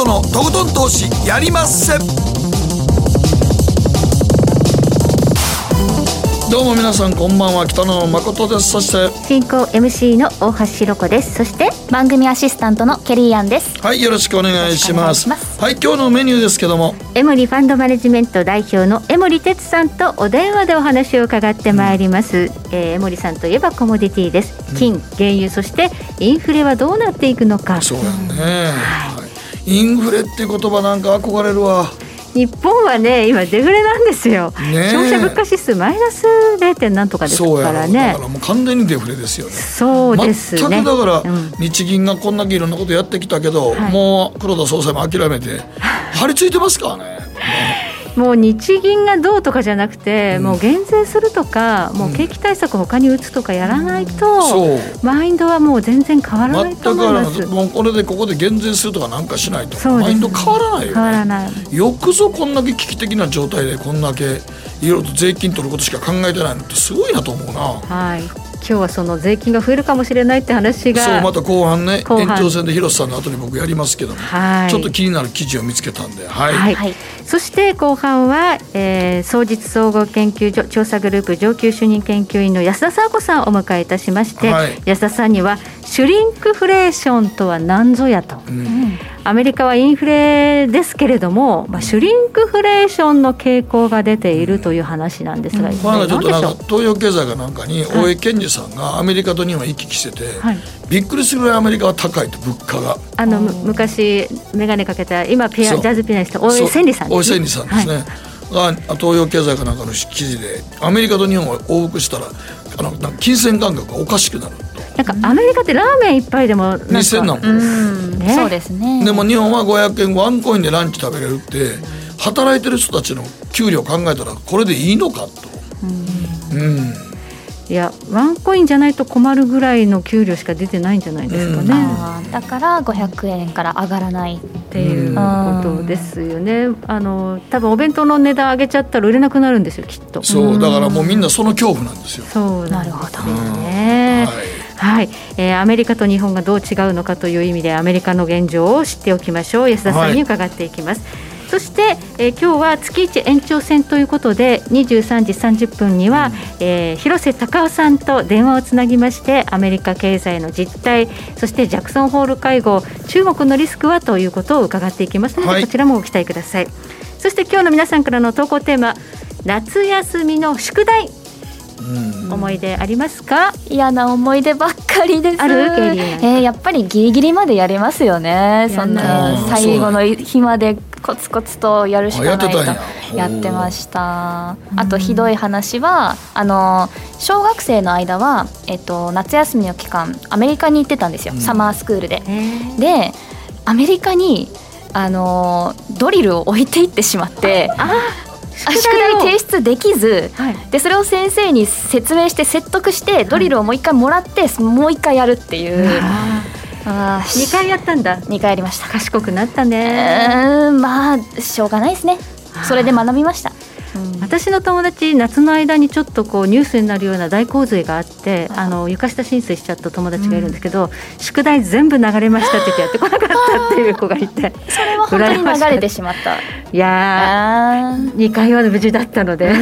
誠のとことん投資やりまっせ。どうも皆さんこんばんは。北野誠です。そして進行 MC の大橋ひろ子です。そして番組アシスタントのケリーアンです。はいよろしくお願いします。はい今日のメニューですけども。エモリファンドマネジメント代表の江森哲さんとお電話でお話を伺ってまいります、うん、えー、江森さんといえばコモディティです。金、原油そしてインフレはどうなっていくのか。そうやね、はい、インフレって言葉なんか憧れるわ。日本はね今デフレなんですよ、ね、消費者物価指数マイナス 0. なんとかですからね。だからもう完全にデフレですよね。そうですね。全くだから、日銀がこんだけいろんなことやってきたけど、はい、もう黒田総裁も諦めて張り付いてますからねもう日銀がどうとかじゃなくて、うん、もう減税するとか、もう景気対策他に打つとかやらないと、う。ん、マインドはもう全然変わらないと思います。もうこれでここで減税するとかなんかしないと、マインド変わらないよ、ね、変わらない。よくぞこんだけ危機的な状態でこんだけいろいろと税金取ることしか考えてないのってすごいなと思うな。はい。今日はその税金が増えるかもしれないって話がそうまた後半ね延長戦で広瀬さんの後に僕やりますけども、はい、ちょっと気になる記事を見つけたんで、はい、はい。はい、そして後半は、えー、総実総合研究所調査グループ上級主任研究員の安田沙子さんをお迎えいたしまして、はい、安田さんにはシュリンクフレーションとは何ぞやと、うん、アメリカはインフレですけれども、まあ、シュリンクフレーションの傾向が出ているという話なんですが、うん、まあ、ちょ東洋経済かなんかに大江健二さんがアメリカと日本行き来してて、はい、びっくりするぐらいアメリカは高いと物価が。あの昔眼鏡かけた今ピアジャズピアニスト大江千里さんです、ね、大江千里さんですね、はい、が東洋経済かなんかの記事でアメリカと日本を往復したらあの金銭感覚がおかしくなるなんかアメリカってラーメン一杯でも2000なもん、ね、そうですね。でも日本は500円ワンコインでランチ食べれるって働いてる人たちの給料考えたらこれでいいのかと。うん、うんいやワンコインじゃないと困るぐらいの給料しか出てないんじゃないですかね、うん、だから500円から上がらないっていう。ことですよね、あの多分お弁当の値段上げちゃったら売れなくなるんですよきっと。そうだからもうみんなその恐怖なんですよ。そうなるほどね、はいはい、えー、アメリカと日本がどう違うのかという意味でアメリカの現状を知っておきましょう。安田さんに伺っていきます、はい、そして、えー、今日は月一延長戦ということで23時30分には、うん、えー、広瀬隆夫さんと電話をつなぎましてアメリカ経済の実態そしてジャクソンホール会合中国のリスクはということを伺っていきますので、はい、こちらもご期待ください。そして今日の皆さんからの投稿テーマ夏休みの宿題思い出ありますか？嫌な思い出ばっかりです。ある？えー、やっぱりギリギリまでやりますよね。そんな最後の日までコツコツとやるしかないとやってました。あとひどい話はあの小学生の間は、えっと、夏休みの期間アメリカに行ってたんですよ、うん、サマースクールで。でアメリカにあのドリルを置いていってしまって宿題提出できず、はい、でそれを先生に説明して説得してドリルをもう一回もらって、はい、もう一回やるっていう。あ2回やったんだ。2回やりました。賢くなったね。うんまあしょうがないですね。それで学びました私の友達夏の間にちょっとこうニュースになるような大洪水があってあの床下浸水しちゃった友達がいるんですけど、うん、宿題全部流れましたって言ってやってこなかったっていう子がいて それは本当に流れてしまった。いやー2回は無事だったので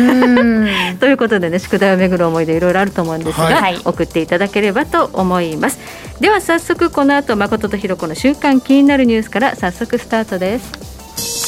ということでね宿題を巡る思い出いろいろあると思うんですが、はい、送っていただければと思います。では早速この後誠とひろ子の週刊気になるニュースから早速スタートです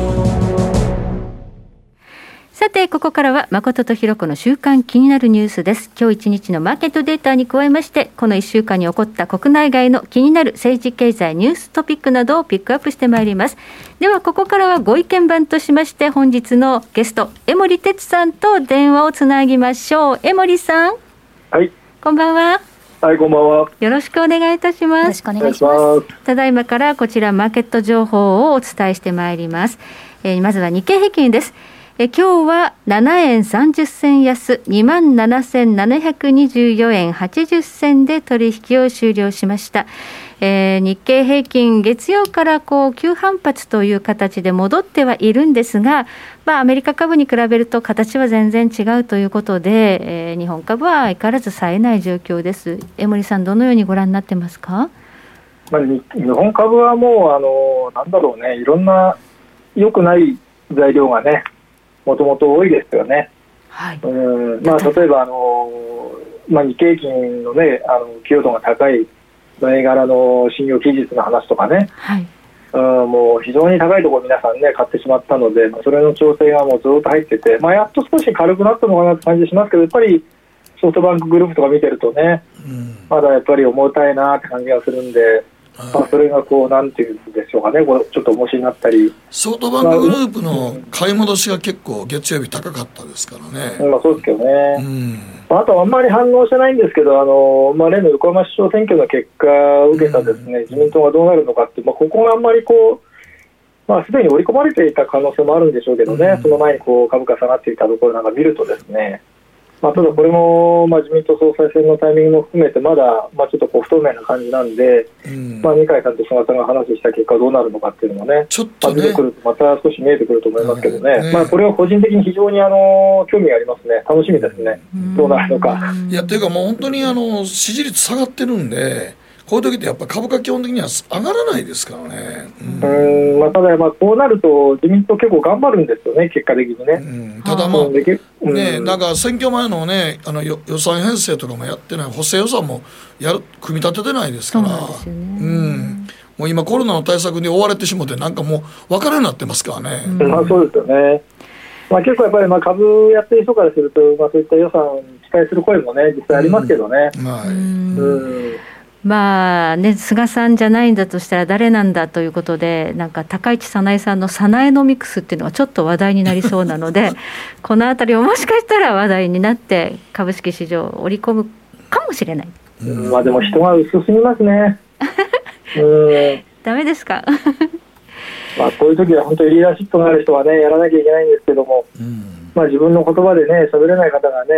さて、ここからは誠とひろ子の週間気になるニュースです。今日一日のマーケットデータに加えまして、この1週間に起こった国内外の気になる政治経済ニューストピックなどをピックアップしてまいります。では、ここからはご意見番としまして、本日のゲスト、江森哲さんと電話をつなぎましょう。江森さん。はい。こんばんは。はい、こんばんは。よろしくお願いいたします。よろしくお願いします。ただいまからこちらマーケット情報をお伝えしてまいります。えー、まずは日経平均です。え今日は7円30銭安2万7724円80銭で取引を終了しました。えー、日経平均、月曜からこう急反発という形で戻ってはいるんですが、まあ、アメリカ株に比べると形は全然違うということで、えー、日本株は相変わらず冴えない状況です。江森さん、どのようにご覧になってますか、まあ、日本株はもう、あのなんだろうね、いろんな良くない材料がね、もともと多いですよね。はい。うん。まあ、例えばあの、まあ、日経金の,、ね、あの寄与度が高い銘柄の信用期日の話とかね、はい、うんもう非常に高いところ皆さんね買ってしまったので、それの調整がもうずっと入ってて、まあ、やっと少し軽くなったのかなって感じしますけどやっぱりソフトバンクグループとか見てるとね、うん、まだやっぱり重たいなって感じがするんで。まあ、それがこう、なんていうんでしょうかね、これちょっと重しになったり。ソフトバンクグループの買い戻しが結構、月曜日高かったですからね。まあ、そうですけどね。うん。あとあんまり反応してないんですけど、あのまあ、例の横浜市長選挙の結果を受けたですね、自民党がどうなるのかって、まあ、ここがあんまりこう、まあ、すでに織り込まれていた可能性もあるんでしょうけどね、うん、その前にこう株価下がっていたところなんか見るとですね、まあ、ただこれも、まあ、自民党総裁選のタイミングも含めて、まだ、まあ、ちょっとこう不透明な感じなんで、うん、まあ、二階さんと菅さんが話した結果、どうなるのかっていうのもね、ちょっと、ね、まあ、出てくると、また少し見えてくると思いますけどね、ねまあ、これは個人的に非常にあの興味がありますね、楽しみですね、どうなるのか。いやというか、もう本当にあの支持率下がってるんで、こういう時ってやっぱ株価基本的には上がらないですからね。うん、まあ、ただ、まあ、こうなると、自民党結構頑張るんですよね、結果的にね。うん、ただまあ、ね、なんか選挙前のね、あの予算編成とかもやってない、補正予算もやる組み立ててないですから。うね、うんもう今コロナの対策に追われてしもてなんかもう分からになってますからね。まあそうですよね。まあ結構やっぱりまあ株やってる人からするとまあそういった予算を期待する声もね実際ありますけどね。うん、はい。うんまあね、菅さんじゃないんだとしたら誰なんだということで、なんか高市早苗さんの早苗のミックスっていうのはちょっと話題になりそうなので、このあたりをもしかしたら話題になって、株式市場を織り込むかもしれない。まあでも人が薄すぎますね。ダメですか？まあこういう時は本当にリーダーシップのある人はね、やらなきゃいけないんですけども、うん、まあ自分の言葉でね、喋れない方がね、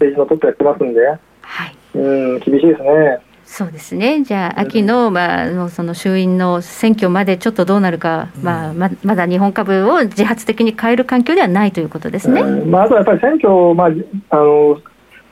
政治のトップやってますんで、はい、うん厳しいですね。そうですね、じゃあ、秋の,、まあ、その衆院の選挙までちょっとどうなるか、うん、まあ、ままだ日本株を自発的に変える環境ではないということですね、うん、まあ、あとやっぱり選挙、まあ、あの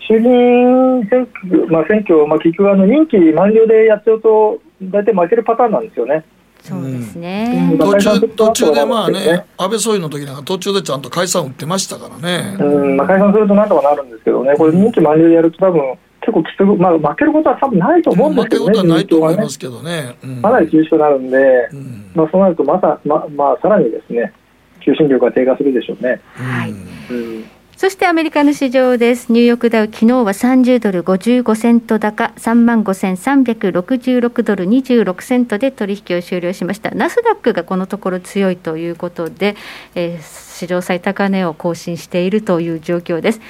衆議院選挙、まあ、選挙、まあ、結局あの、任期満了でやっちゃうと、大体負けるパターンなんですよね。そうですね、途中途中でまあね、安倍総理の時なんか途中でちゃんと解散打ってましたからね。うん。まあ、解散するとなんとかなるんですけどね、これ、任期満了でやると、多分結構きつく、まあ、負けることは多分ないと思うんですけどね、負けることはないと思いますけどね、うん、かなり厳しくなるんで、うん、まあ、そうなるとまさ、ままあ、さらにですね、求心力が低下するでしょうね。はい、うんそしてアメリカの市場です。ニューヨークダウ、昨日は30ドル55セント高、3万5366ドル26セントで取引を終了しました。ナスダックがこのところ強いということで、えー、史上最高値を更新しているという状況です。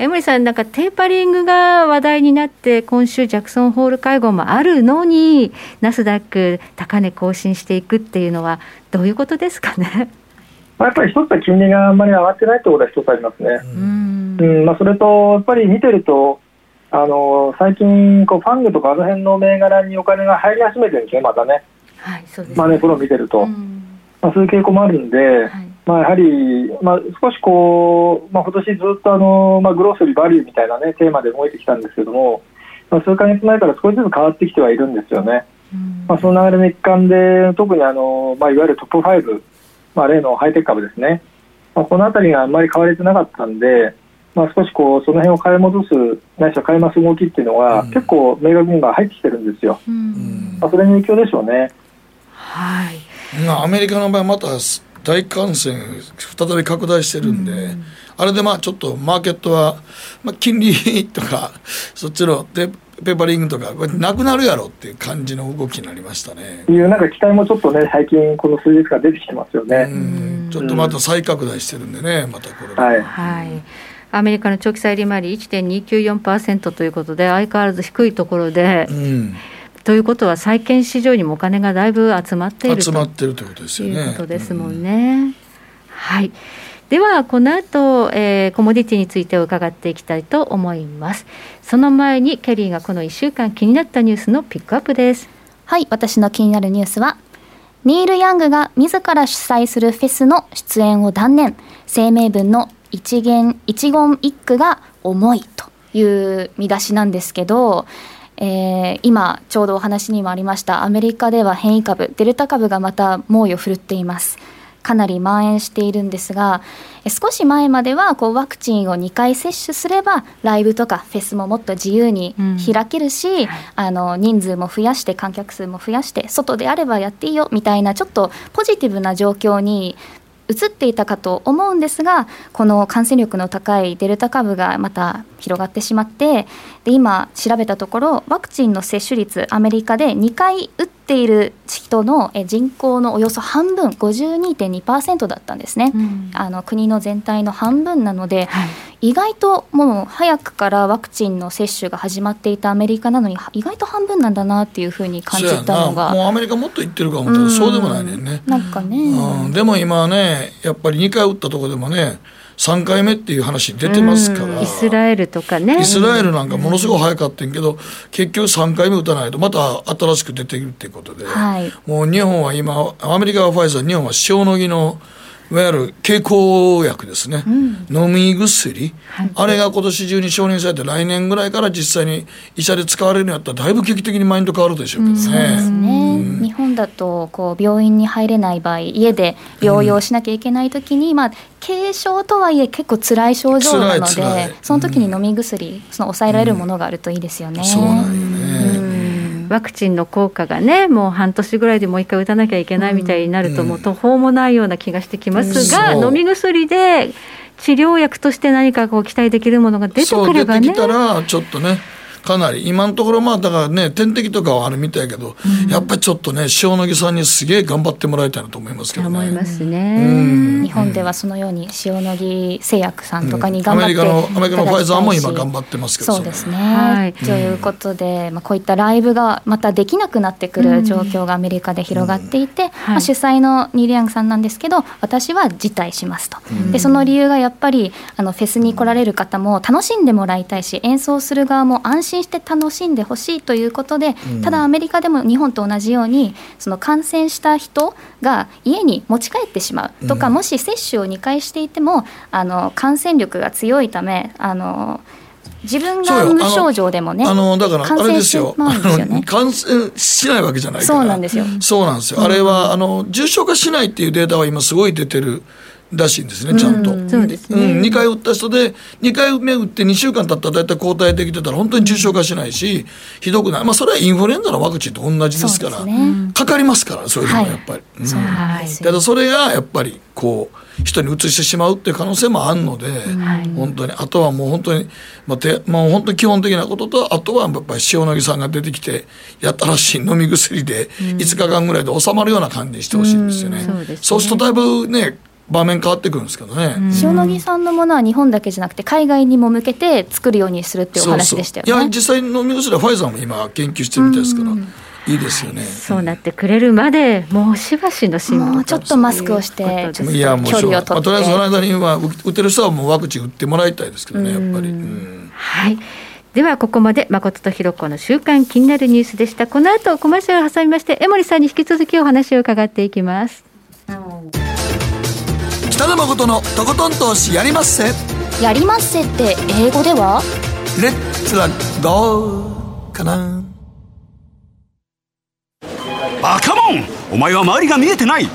江森さん、なんかテーパリングが話題になって、今週、ジャクソンホール会合もあるのに、ナスダック、高値更新していくっていうのは、どういうことですかね？やっぱり一つは金利があんまり上がってないってことは一つありますね。うんうんまあ、それと、やっぱり見てると、あの最近こう、ファングとかあの辺の銘柄にお金が入り始めてるんですね、またね。はい、そうですね。マネープロ見てると。まあ、そういう傾向もあるんで、はいまあ、やはり、まあ、少しこう、まあ、今年ずっとあの、まあ、グロースリーバリューみたいな、ね、テーマで動いてきたんですけども、まあ、数か月前から少しずつ変わってきてはいるんですよね。まあ、その流れの一環で、特にあの、まあ、いわゆるトップ5、まあ、例のハイテク株ですね、まあ、このあたりがあんまり買われてなかったんで、まあ、少しこうその辺を買い戻す、ないしは買います動きっていうのが、結構、明確に今、入ってきてるんですよ。まあ、それの影響でしょうね。はい、アメリカの場合また大感染再び拡大してるんで、うん、あれでまあちょっとマーケットは、まあ、金利とか そっちのペペーパリングとかなくなるやろっていう感じの動きになりましたね。いうなんか期待もちょっとね最近この数日から出てきてますよね。ちょっとまた再拡大してるんでねまたこれは。い、はい。アメリカの長期債利回り1.294%ということで相変わらず低いところで、うんということは債券市場にもお金がだいぶ集まっている集まってるということですよね。いうことですもんね。うん、はい。ではこの後、えー、コモディティについて伺っていきたいと思いますその前にケリーがこの1週間気になったニュースのピックアップですはい私の気になるニュースはニール・ヤングが自ら主催するフェスの出演を断念声明文の一元一言一句が重いという見出しなんですけどえー、今ちょうどお話にもありましたアメリカでは変異株デルタ株がまた猛威を振るっています。かなり蔓延しているんですが少し前まではこうワクチンを2回接種すればライブとかフェスももっと自由に開けるし、うん、あの人数も増やして観客数も増やして外であればやっていいよみたいなちょっとポジティブな状況に移っていたかと思うんですがこの感染力の高いデルタ株がまた広がってしまってで今調べたところワクチンの接種率アメリカで2回打っている人の人口のおよそ半分52.2%だったんですね、うん、あの国の全体の半分なので、はい、意外ともう早くからワクチンの接種が始まっていたアメリカなのに意外と半分なんだなっていうふうに感じたのが。もうアメリカもっと言ってるかも、うん、そうでもないねんね。なんかね、うん、でも今ねやっぱり2回打ったところでもね3回目っていう話出てますから、イスラエルとかね。イスラエルなんかものすごい早かったんけど、結局3回目打たないとまた新しく出てくるっていうことで、はい、もう日本は今アメリカはファイザー日本は塩野義のいわゆる経口薬ですね、うん、飲み薬、はい、あれが今年中に承認されて来年ぐらいから実際に医者で使われるようになったらだいぶ劇的にマインド変わるでしょうけどね。そうですね、うん、日本だとこう病院に入れない場合家で療養しなきゃいけない時に、まあ軽症とはいえ結構辛い症状なのでその時に飲み薬、その抑えられるものがあるといいですよね。そうなんよね、ワクチンの効果がねもう半年ぐらいでもう一回打たなきゃいけないみたいになると、もう途方もないような気がしてきますが、飲み薬で治療薬として何かこう期待できるものが出てくればね。出てきたらちょっとねかなり。今のところまあだからね点滴とかはあるみたいけど、うん、やっぱりちょっとね塩野義さんにすげえ頑張ってもらいたいなと思いますけどね。思いますね。日本ではそのように塩野義製薬さんとかに頑張って、うん、アメリカのアメリカのファイザーも今頑張ってますけどそうですね。はい、ということで、まあこういったライブがまたできなくなってくる状況がアメリカで広がっていて、うん。まあ、主催のニール・ヤングさんなんですけど私は辞退しますと。でその理由がやっぱりあのフェスに来られる方も楽しんでもらいたいし演奏する側も安心して楽しんででほしいということで、ただアメリカでも日本と同じようにその感染した人が家に持ち帰ってしまうとか、もし接種を2回していてもあの感染力が強いためあの自分が無症状でもね、あのだからあれですよ、ね、感染しないわけじゃないそうなんですよ。そうなんですよ。あれはあの重症化しないっていうデータは今すごい出てる。らしいんですね、ちゃんと。そうですね。うん、2回打った人で、2回目打って2週間経ったら大体抗体できてたら、本当に重症化しないし、ひどくない。まあ、それはインフルエンザのワクチンと同じですから、ね、かかりますから、そういうのもやっぱり。うん、ただそれがやっぱり、こう、人にうつしてしまうっていう可能性もあるので、本当に、あとはもう本当に、まあ、てもう本当に基本的なことと、あとはやっぱり塩野義さんが出てきて、やったらしい飲み薬で、5日間ぐらいで収まるような感じにしてほしいんですよね。そうするとだいぶね、場面変わってくるんですけどね、塩野義さんのものは日本だけじゃなくて海外にも向けて作るようにするっていうお話でしたよね。いや実際飲み薬はファイザーも今研究してるみたいですから、いいですよね、そうなってくれるまでもうしばしの辛抱もうちょっとマスクをして距離を取って、まあ、とりあえずその間には打てる人はもうワクチン打ってもらいたいですけどねやっぱり、はい。ではここまで誠とひろ子の週刊気になるニュースでした。この後コマーシャルを挟みまして江森さんに引き続きお話を伺っていきます北野誠のとことん投資やりまっせ。やりまっせって英語では？レッツラゴーかな。バカモンお前は周りが見えてない。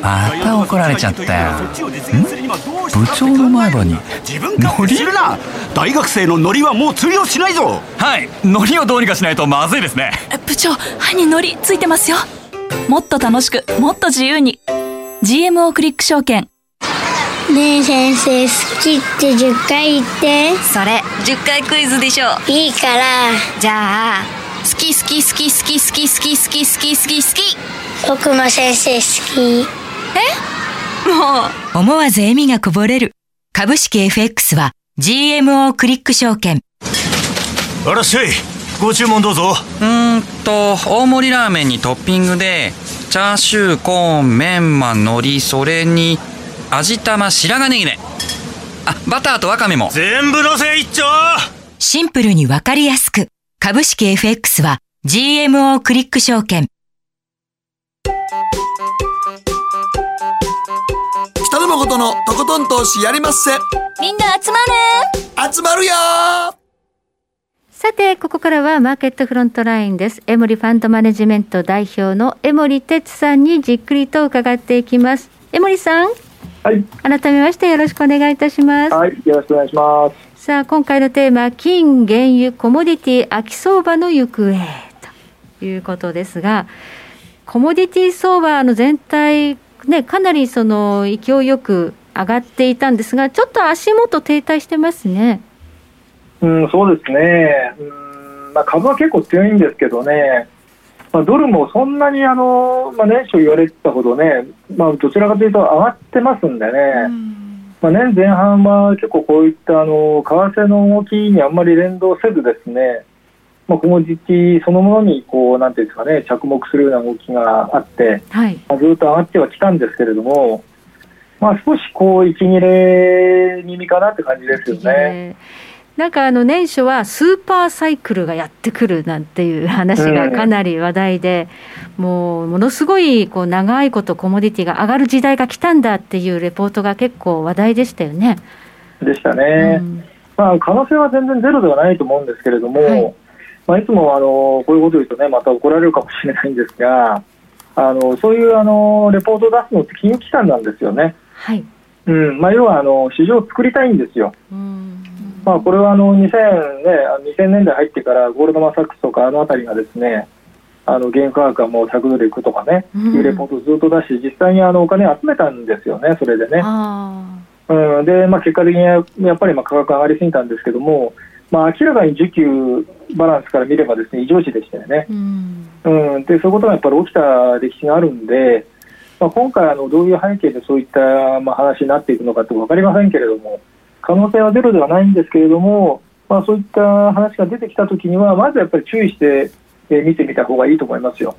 また怒られちゃったよ。部長の前歯に自分勝手するな。大学生のノリはもう通用しないぞ。はい。ノリをどうにかしないとまずいですね。部長歯にノリついてますよ。もっと楽しくもっと自由に。GMO クリック証券ねえ先生好きって10回言って。それ10回クイズでしょいいから。じゃあ好き好き好き好き好き好き好き好き好き好き。僕も先生好き。え？もう。思わず笑みがこぼれる。株式 FX は GMO クリック証券。あらっしゃい。ご注文どうぞ。うんと大盛りラーメンにトッピングでチャーシューコーンメンマ海苔それに味玉白髪ネギね。あバターとワカメも。全部のせ一丁。シンプルにわかりやすく。株式 FX は GMO クリック証券。北野誠のとことん投資やりまっせ。みんな集まる。集まるよ。さて、ここからはマーケットフロントラインです。エモリファンドマネジメント代表の江森哲さんにじっくりと伺っていきます。江森さん。はい。改めましてよろしくお願いいたします。はい。よろしくお願いします。さあ、今回のテーマ、金、原油、コモディティ、秋相場の行方ということですが、コモディティ相場の全体、ね、かなりその勢いよく上がっていたんですが、ちょっと足元停滞してますね。うん、そうですね。うんまあ、株は結構強いんですけどね、まあ、ドルもそんなにあの、まあ、年初言われてたほどね、まあ、どちらかというと上がってますんでね、まあ、年前半は結構こういったあの為替の動きにあんまり連動せずですね、まあ、コモディティそのものにこうなんていうんですかね着目するような動きがあって、はい、まあ、ずっと上がってはきたんですけれども、まあ、少しこう息切れ気味かなって感じですよね。なんかあの年初はスーパーサイクルがやってくるなんていう話がかなり話題で、もうものすごいこう長いことコモディティが上がる時代が来たんだっていうレポートが結構話題でしたよね。でしたね。うん、まあ可能性は全然ゼロではないと思うんですけれども、はい、まあいつもあのこういうこと言うとねまた怒られるかもしれないんですが、あのそういうあのレポートを出すのって金融機関なんですよね。はい。うんまあ要はあの市場を作りたいんですよ。うんまあ、これはあの2000、ね、2000年代入ってからゴールドマン・サックスとかあの辺りがですねあの原価格がもう100ドルいくとかね、うん、いうレポートをずっと出し実際にあのお金を集めたんですよね、それでね。うん、で、まあ、結果的にやっぱりまあ価格上がりすぎたんですけども、まあ、明らかに需給バランスから見ればですね異常値でしたよね。うん、うん、でそういうことがやっぱり起きた歴史があるんで、まあ、今回あのどういう背景でそういったまあ話になっていくのかって分かりませんけれども。可能性はゼロではないんですけれども、まあ、そういった話が出てきたときには、まずやっぱり注意して、えー、見てみた方がいいと思いますよ。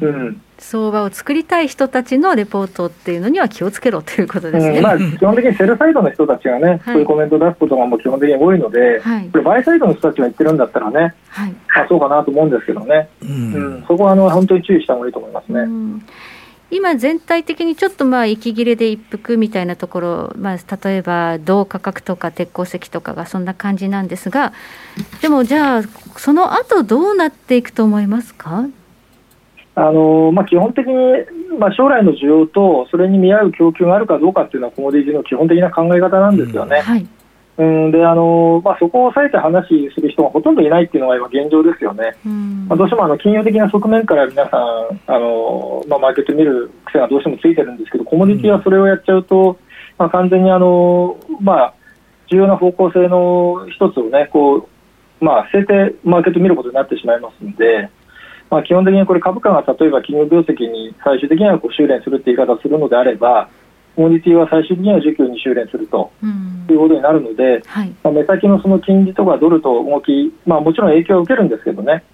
うん、相場を作りたい人たちのレポートっていうのには気をつけろということですね、うん、まあ、基本的にセルサイドの人たちがね、はい、そういうコメントを出すことがもう基本的に多いので、はい、これ、バイサイドの人たちが言ってるんだったらね、はい、あそうかなと思うんですけどね、うん、うん、そこはあの本当に注意した方がいいと思いますね。今、全体的にちょっとまあ息切れで一服みたいなところ、まあ、例えば銅価格とか鉄鉱石とかがそんな感じなんですが、でもじゃあ、その後どうなっていくと思いますか？あのまあ、基本的に、まあ、将来の需要とそれに見合う供給があるかどうかっていうのは、コモディティの基本的な考え方なんですよね。うん。はいうんであのまあ、そこを抑えて話する人がほとんどいないっていうのが今、現状ですよね、まあ、どうしてもあの金融的な側面から皆さんあの、まあ、マーケット見る癖がどうしてもついてるんですけど、コモディティはそれをやっちゃうと、まあ、完全にあの、まあ、重要な方向性の一つをね、こうまあ、据えてマーケット見ることになってしまいますので、まあ、基本的にこれ株価が例えば企業業績に最終的にはこう修練するって言い方をするのであれば、コモディティは最終的には需給に修練するということになるので、はい、まあ、目先のその金利とかドルと動き、まあ、もちろん影響を受けるんですけどね、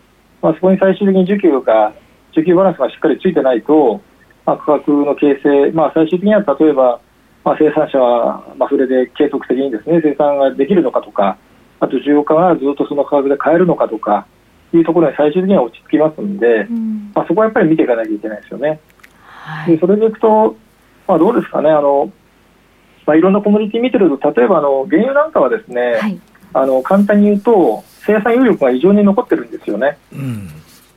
まあ、そこに最終的に需給が需給バランスがしっかりついてないと、まあ、価格の形成、まあ、最終的には例えば、まあ、生産者は、まあ、それで継続的にですね生産ができるのかとか、あと需要家がずっとその価格で買えるのかとかいうところに最終的には落ち着きますので、うん、まあ、そこはやっぱり見ていかなきゃいけないですよね。はい、でそれでいくとまあ、どうですかね、あのまあ、いろんなコミュニティ見てると、例えばあの原油なんかはですね、はい、あの簡単に言うと、生産余力が異常に残ってるんですよね。うん。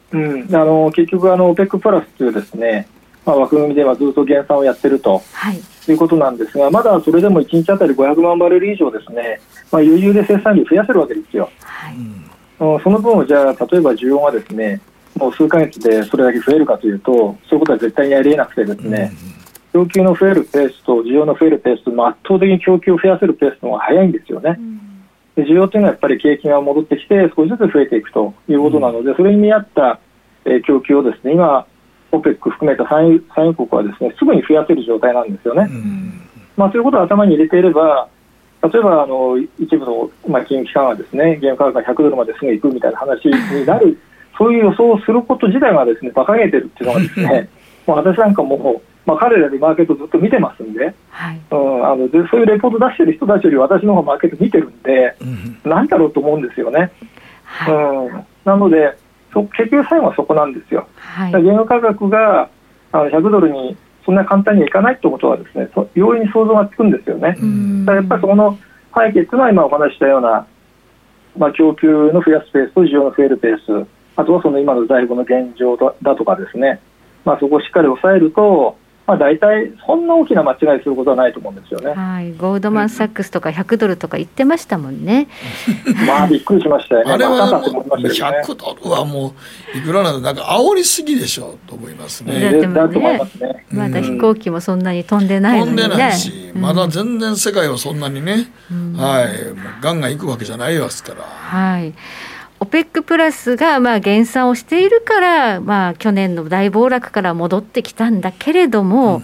うん、あの結局あの、OPEC プラスというですね、まあ、枠組みではずっと減産をやってると、はい、いうことなんですが、まだそれでも1日当たり500万バレル以上ですね、まあ、余裕で生産量増やせるわけですよ。はい、うん、その分をじゃあ、例えば需要がですね、もう数か月でそれだけ増えるかというと、そういうことは絶対にありえなくてですね、うん供給の増えるペースと需要の増えるペースと圧倒的に供給を増やせるペースの方が早いんですよね。で需要というのはやっぱり景気が戻ってきて少しずつ増えていくということなので、それに見合った、え供給をですね今、OPEC 含めた産油国はですねすぐに増やせる状態なんですよね。まあ、そういうことを頭に入れていれば例えばあの一部の、まあ、金融機関はですね原価格が100ドルまですぐ行くみたいな話になるそういう予想をすること自体がですね馬鹿げてるっていうのがですね もう私なんかもまあ、彼らでマーケットずっと見てますんで,、はい。うん、あのでそういうレポート出してる人たちより私の方がマーケット見てるんで、うん、なんだろうと思うんですよね。はい、うん、なのでそ結局最後はそこなんですよ。はい、原油価格があの100ドルにそんな簡単にはいかないってことはですね容易に想像がつくんですよね。だからやっぱりそこの背景っていうのは今お話したような、まあ、供給の増やすペースと需要の増えるペース。あとはその今の在庫の現状だとかですね、まあ、そこをしっかり抑えるとまあ、大体そんな大きな間違いすることはないと思うんですよね。はい、ゴールドマン・サックスとか100ドルとか言ってましたもんね。まあびっくりしましたよね。あれはもう100ドルはもういくらなんなんか煽りすぎでしょうと思いますね。だってもね、まだ飛行機もそんなに飛んでないのに、ね、飛んでないし、まだ全然世界はそんなにね、うん、はい、ガンガン行くわけじゃないですから。はい。オペックプラスがまあ減産をしているから、まあ、去年の大暴落から戻ってきたんだけれども、うん、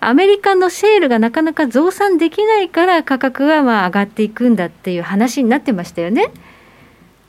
アメリカのシェールがなかなか増産できないから価格はまあ上がっていくんだっていう話になってましたよね。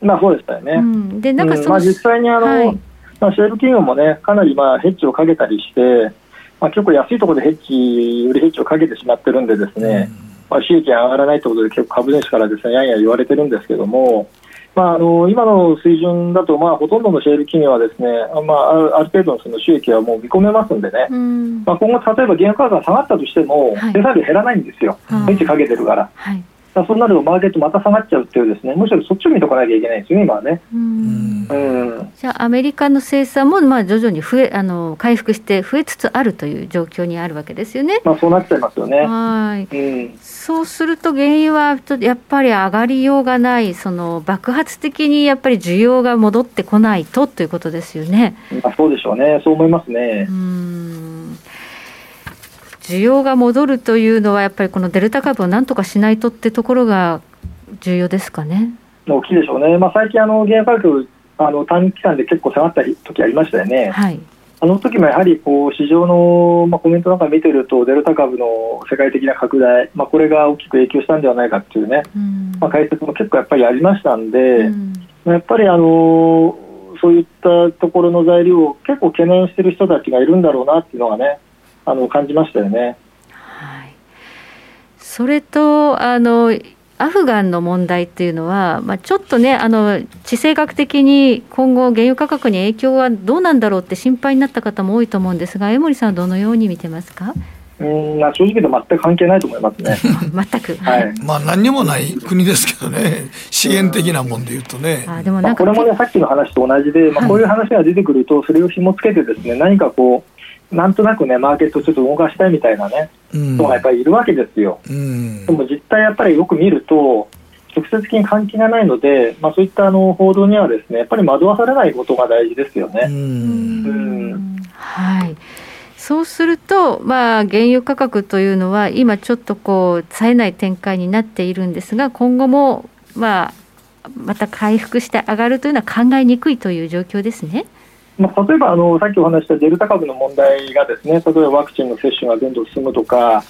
まあそうでしたよね。うん、でなんかその、うん、まあ、実際にあの、はい、まあ、シェール企業もね、かなりまあヘッジをかけたりして、まあ、結構安いところでヘッジ、売りヘッジをかけてしまってるんでですね、うん、まあ、収益が上がらないということで結構株主からですね、やんや言われてるんですけども、まあ、あの今の水準だと、まあ、ほとんどのシェール企業はですね、まあ、ある程度のその収益はもう見込めますんでね、ん。まあ、今後、例えば原油価格が下がったとしても、手作業減らないんですよ、メッチかけてるから。はいそうなるとマーケットまた下がっちゃうっていうですねむしろそっちを見とかなきゃいけないですよね今はね。うんじゃあアメリカの生産もまあ徐々に増えあの回復して増えつつあるという状況にあるわけですよね。まあそうなっちゃいますよね。はい。うん、そうすると原油はやっぱり上がりようがないその爆発的にやっぱり需要が戻ってこないとということですよね。まあそうでしょうね。そう思いますね。うん。需要が戻るというのは、やっぱりこのデルタ株をなんとかしないとってところが重要ですかね？大きいでしょうね、まあ、最近あの、原油価格あの短期間で結構下がった時ありましたよね。はい。あの時もやはりこう市場の、まあ、コメントなんか見てるとデルタ株の世界的な拡大、まあ、これが大きく影響したんではないかっていうね、うん、まあ、解説も結構やっぱりありましたんで、うん、やっぱりあのそういったところの材料を結構懸念している人たちがいるんだろうなっていうのがねあの感じましたよね。はい、それとあのアフガンの問題っていうのは、まあ、ちょっとね、あの地政学的に今後、原油価格に影響はどうなんだろうって心配になった方も多いと思うんですが、江森さんはどのように見てますか？うん正直言うと全く関係ないと思いますね。全く、はい、まあ何にもない国ですけどね、資源的なもんでいうとね。あでもなんか、まあ、これもね、さっきの話と同じで、まあ、こういう話が出てくると、それを紐付けてですね、何かこう、なんとなくね、マーケットをちょっと動かしたいみたいなね、人がやっぱりいるわけですよ。うん、でも実態やっぱりよく見ると、直接的に関係がないので、まあ、そういったあの報道にはですねやっぱり惑わされないことが大事ですよね。うん、はいそうすると、まあ、原油価格というのは、今ちょっとこう、冴えない展開になっているんですが、今後も、まあ、また回復して上がるというのは考えにくいという状況ですね。まあ、例えばあのさっきお話したデルタ株の問題がですね例えばワクチンの接種がどんどん進むとか、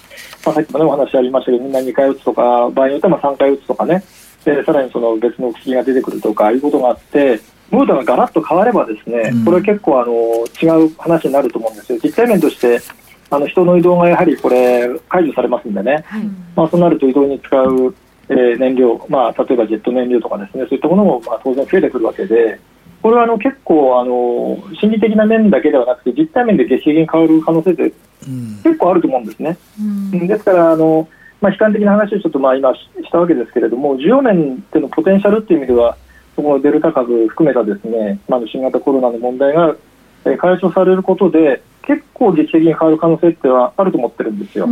まあ、さっきも、ね、お話ありましたけどみんな2回打つとか場合によっては3回打つとかねでさらにその別の薬が出てくるとかいうことがあってムードがガラッと変わればですね、これ結構あの違う話になると思うんですよ。実態面としてあの人の移動がやはりこれ解除されますんでね、はい、まあ、そうなると移動に使う、えー、燃料、まあ、例えばジェット燃料とかですねそういったものもまあ当然増えてくるわけでこれはあの結構あの心理的な面だけではなくて実体面で劇的に変わる可能性って結構あると思うんですね。うん、ですからあの、まあ、悲観的な話をちょっとまあ今したわけですけれども需要面でのポテンシャルっていう意味ではそこのデルタ株含めたですね、まあ、新型コロナの問題が解消されることで結構劇的に変わる可能性ってはあると思ってるんですよ。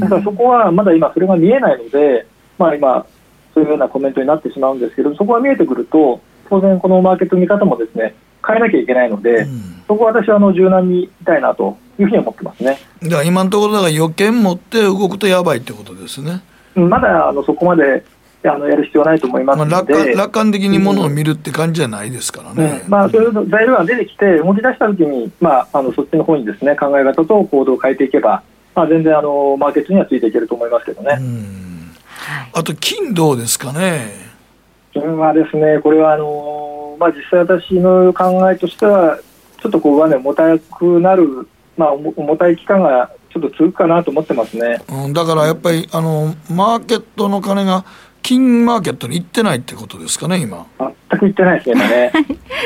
だからそこはまだ今それが見えないので、まあ、今そういうようなコメントになってしまうんですけどそこが見えてくると当然、このマーケット見方もですね変えなきゃいけないので、うん、そこは私はあの柔軟にいたいなというふうに思ってますね。だから今のところ、だから予見持って動くとやばいってことですね。まだあのそこまであのやる必要はないと思いますので、まあ、楽観楽観的にものを見るって感じじゃないですからね、うん、まあ、そういう材料が出てきて、動き出したときに、まあ、あのそっちの方にですね考え方と行動を変えていけば、まあ、全然あのマーケットにはついていけると思いますけどね。あと、金どうですかね。金はですね、これはあのまあ、実際私の考えとしては、ちょっとこう上値重たくなる、まあ、重たい期間がちょっと続くかなと思ってますね、うん、だからやっぱりあの、マーケットの金が金マーケットに行ってないってことですかね、今。全く行ってないですね、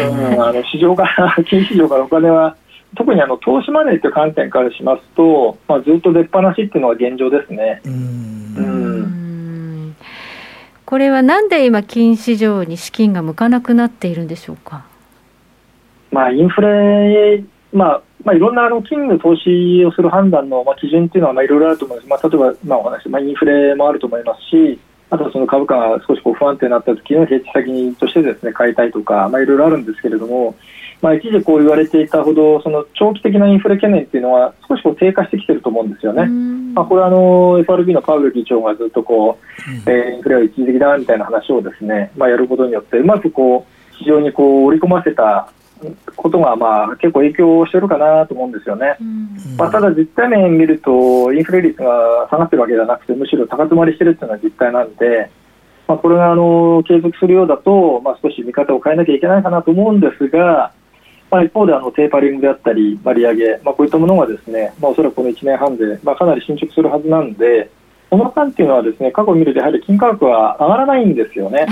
今ね、うん、あの市場から、金市場からお金は、特にあの投資マネーという観点からしますと、まあ、ずっと出っ放しっていうのが現状ですね。うんこれはなんで今、金市場に資金が向かなくなっているんでしょうか？まあ、インフレ、まあまあ、いろんなあの金の投資をする判断のまあ基準っていうのはまあいろいろあると思います、まあ、例えばまあお話、まあ、インフレもあると思いますし、あとはその株価が少しこう不安定になった時のヘッジ先としてですね買いたいとか、まあ、いろいろあるんですけれども、まあ、一時こう言われていたほどその長期的なインフレ懸念っていうのは少しこう低下してきてると思うんですよね。まあ、これはあの FRB のパウエル議長がずっとこう、えー、インフレは一時的だみたいな話をですね、まあ、やることによってうまくこう市場にこう織り込ませたことがまあ結構影響してるかなと思うんですよね。まあ、ただ実態面見るとインフレ率が下がってるわけではなくてむしろ高止まりしてるっていうのが実態なんで、まあ、これがあの継続するようだと、まあ、少し見方を変えなきゃいけないかなと思うんですが、まあ、一方であのテーパリングであったり、まあ、利上げ、まあ、こういったものがですね、まあ、おそらくこの1年半で、まあ、かなり進捗するはずなんで、この間っていうのはですね過去を見るとやはり金価格は上がらないんですよね。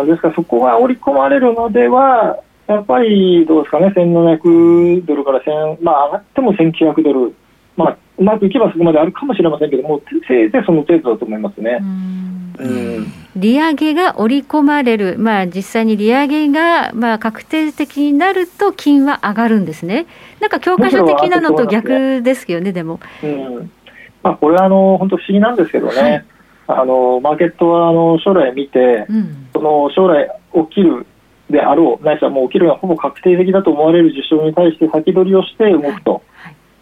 うん、ですからそこが織り込まれるのではやっぱりどうですかね、1700ドルから1000、まあ、上がっても1900ドル、まあ、うまくいけばそこまであるかもしれませんけども、せいぜいその程度だと思いますね。うん。利上げが織り込まれる、まあ、実際に利上げがまあ確定的になると、金は上がるんですね、なんか教科書的なのと逆ですよね、でも。うん。まあ、これはあの本当不思議なんですけどね、はい、あのマーケットはあの将来見て、うん、その将来起きるであろう、ないしはもう起きるのはほぼ確定的だと思われる事象に対して先取りをして動くと、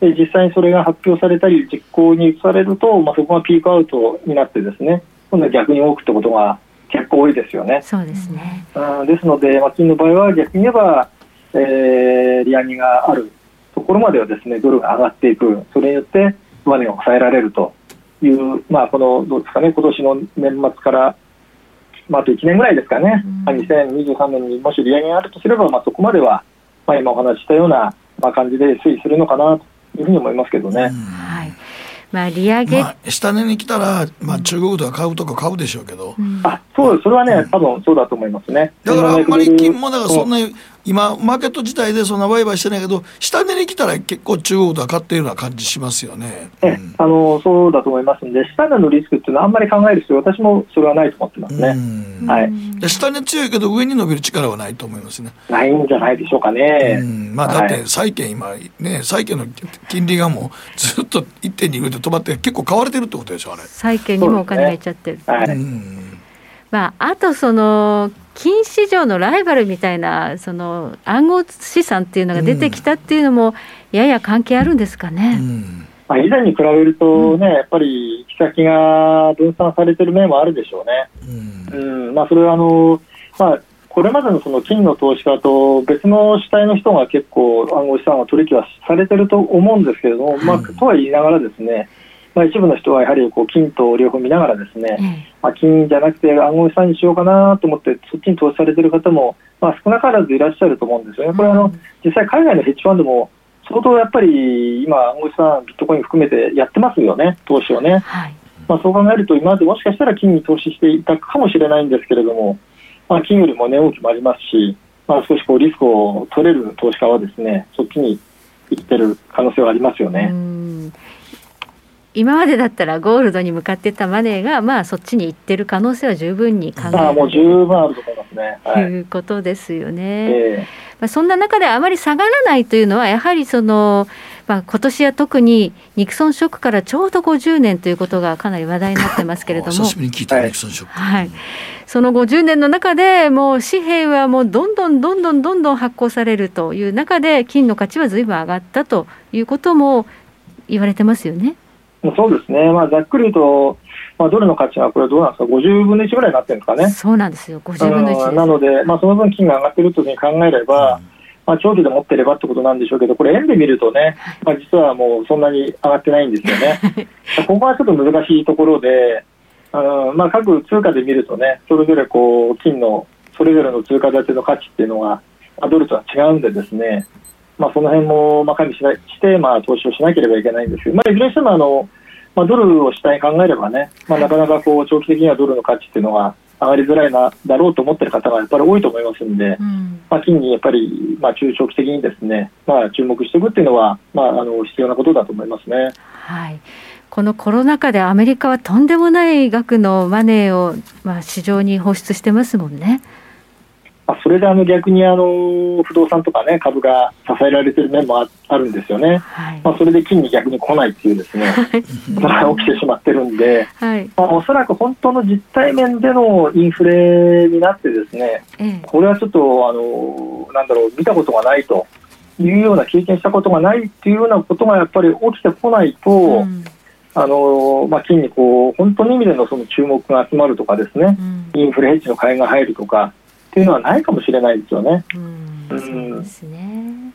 で実際にそれが発表されたり、実行に移されると、まあ、そこがピークアウトになって、ですね今度は逆に多くってことが結構多いですよね。そうですね。あですので、まあ、金の場合は逆に言えば、えー、利上げがあるところまではですねドルが上がっていく、それによって上値を抑えられるという、まあ、このどうですかね、今年の年末からまあ、あと1年ぐらいですかね、うん、2023年にもし利上げがあるとすれば、まあ、そこまでは、まあ、今お話ししたような、まあ、感じで推移するのかなというふうに思いますけどね。はいまあ、利上げ、まあ、下値に来たら、まあ、中国とか買うとか買うでしょうけど、うん、あそうそれはね、多分そうだと思いますね。だからあんまり金もだからそんなに今、マーケット自体でそんな売買してないけど、下値に来たら結構中国とは買っているような感じしますよね。うん、あのそうだと思いますんで、下値のリスクっていうのはあんまり考える必要、私もそれはないと思ってますね。はい、下値強いけど、上に伸びる力はないと思いますね。ないんじゃないでしょうかね。まあ、だって債券今、ね、債券の金利がもうずっと1.2ぐらいで止まって、結構買われてるってことでしょ、あれ。債券にもお金入っちゃってる。ね、はい、まあ、あとその金市場のライバルみたいなその暗号資産っていうのが出てきたっていうのも、やや関係あるんですかね。うん。まあ、以前に比べるとね、うん、やっぱり行き先が分散されてる面もあるでしょうね。うん、うん、まあ、それはあの、まあ、これまでのその金の投資家と別の主体の人が結構暗号資産は取引はされてると思うんですけれども、まあ、とは言いながらですね、まあ、一部の人はやはりこう金と両方見ながらですね、まあ、金じゃなくて暗号資産にしようかなと思ってそっちに投資されている方も、まあ、少なからずいらっしゃると思うんですよね。これあの実際海外のヘッジファンドも相当やっぱり今暗号資産ビットコイン含めてやってますよね投資をね。はいまあ、そう考えると今までもしかしたら金に投資していたかもしれないんですけれども、まあ、金よりも値動きもありますし、まあ、少しこうリスクを取れる投資家はですねそっちに行ってる可能性はありますよね。今までだったらゴールドに向かってたマネーが、まあ、そっちに行ってる可能性は十分に考えられるもう十分あると思いますね。はい、いうことですよね。えー、まあ、そんな中であまり下がらないというのは、やはりその、まあ今年は特にニクソンショックからちょうど50年ということがかなり話題になってますけれども、久しぶりに聞いたニクソンショック、はい、その50年の中で、もう紙幣はもうどんどんどんどんどんどん発行されるという中で、金の価値はずいぶん上がったということも言われてますよね。そうですね、まあ、ざっくり言うと、まあ、ドルの価値はこれどうなんですか、50分の1ぐらいになってるんですかね？そうなんですよ、50分の1なので、まあ、その分金が上がってるというふうに考えれば、うん、まあ、長期で持ってればってことなんでしょうけど、これ、円で見るとね、まあ、実はもうそんなに上がってないんですよね。ここはちょっと難しいところで、あのまあ、各通貨で見るとね、それぞれこう金のそれぞれの通貨建ての価値っていうのが、ドルとは違うんでですね、まあ、その辺もまあ加味しして、まあ、投資をしなければいけないんですけど、まあ、いずれにしてもあの、まあ、ドルを主体に考えればね、まあ、なかなかこう長期的にはドルの価値っていうのは上がりづらいなだろうと思っている方がやっぱり多いと思いますんで、うん、まあ、金にやっぱり、まあ、中長期的にですね、まあ、注目していくっていうのは、まあ、あの必要なことだと思いますね。はいこのコロナ禍でアメリカはとんでもない額のマネーを、まあ、市場に放出してますもんね。まあ、それであの逆にあの不動産とか、ね、株が支えられてる面もあるんですよね、はい、まあ、それで金に逆に来ないっていうですね、それが起きてしまってるんで、はい、まあ、おそらく本当の実体面でのインフレになってですね、これはちょっとあのなんだろう見たことがないというような経験したことがないっていうようなことがやっぱり起きてこないと、うん、あのまあ、金にこう本当の意味でのその注目が集まるとかですね、うん、インフレヘッジの買いが入るとか。っていうのはないかもしれないですよね。うんそうですね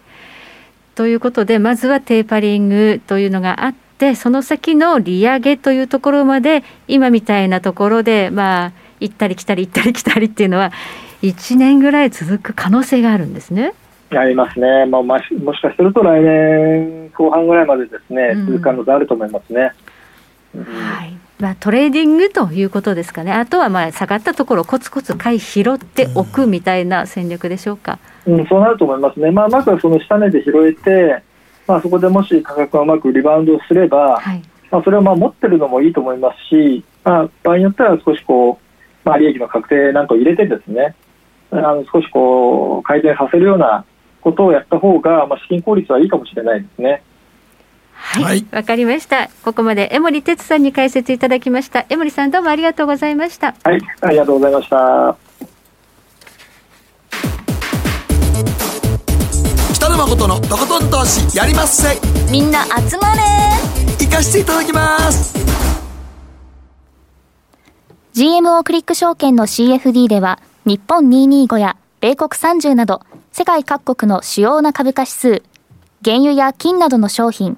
ということでまずはテーパリングというのがあってその先の利上げというところまで今みたいなところでまあ行ったり来たり行ったり来たりっていうのは1年ぐらい続く可能性があるんですね。ありますね、まあ、もしかすると来年後半ぐらいまでですね、続く可能性あると思いますね。うん、はいまあ、トレーディングということですかね、あとはまあ下がったところ、コツコツ買い拾っておくみたいな戦略でしょうか、うん、そうなると思いますね、まあ、まずはその下値で拾えて、まあ、そこでもし価格がうまくリバウンドすれば、はい、まあ、それをまあ持ってるのもいいと思いますし、まあ、場合によっては少しこう、まあ、利益の確定なんかを入れてですね、あの少しこう改善させるようなことをやった方が、まあ、資金効率はいいかもしれないですね。はい、わ、はい、かりました。ここまで江森哲さんに解説いただきました。江森さんどうもありがとうございました。はい、ありがとうございました。北野誠のとことん投資やりまっせ。みんな集まれ。行かしていただきます。GMO クリック証券の CFD では日本225や米国30など世界各国の主要な株価指数、原油や金などの商品、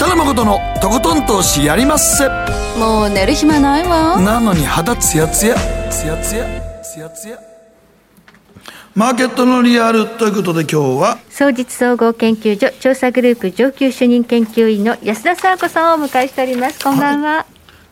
北野誠のとことん投資やりまっせ。もう寝る暇ないわ。なのに肌ツヤツヤ。ツヤツヤ。ツヤツヤ。マーケットのリアルということで今日は。総実総合研究所調査グループ上級主任研究員の安田沙子さんをお迎えしております。こんばんは、はい。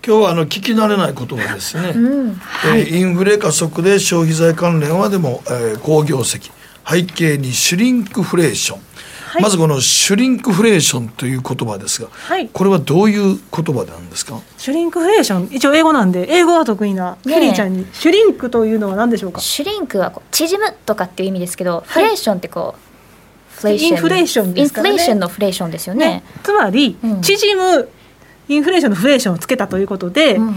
今日はあの聞き慣れない言葉ですね、うんはい、えー、インフレ加速で消費財関連はでも、えー、好業績。背景にシュリンクフレーションはい、まずこのシュリンクフレーションという言葉ですが、はい、これはどういう言葉なんですか？シュリンクフレーション一応英語なんで英語は得意なフリーちゃんに、シュリンクというのは何でしょうか？シュリンクはこう縮むとかっていう意味ですけど、フレーションってこうインフレーションですかね。インフレーションのフレーションですよね、ね、つまり、うん、縮むインフレーションのフレーションをつけたということで、うん。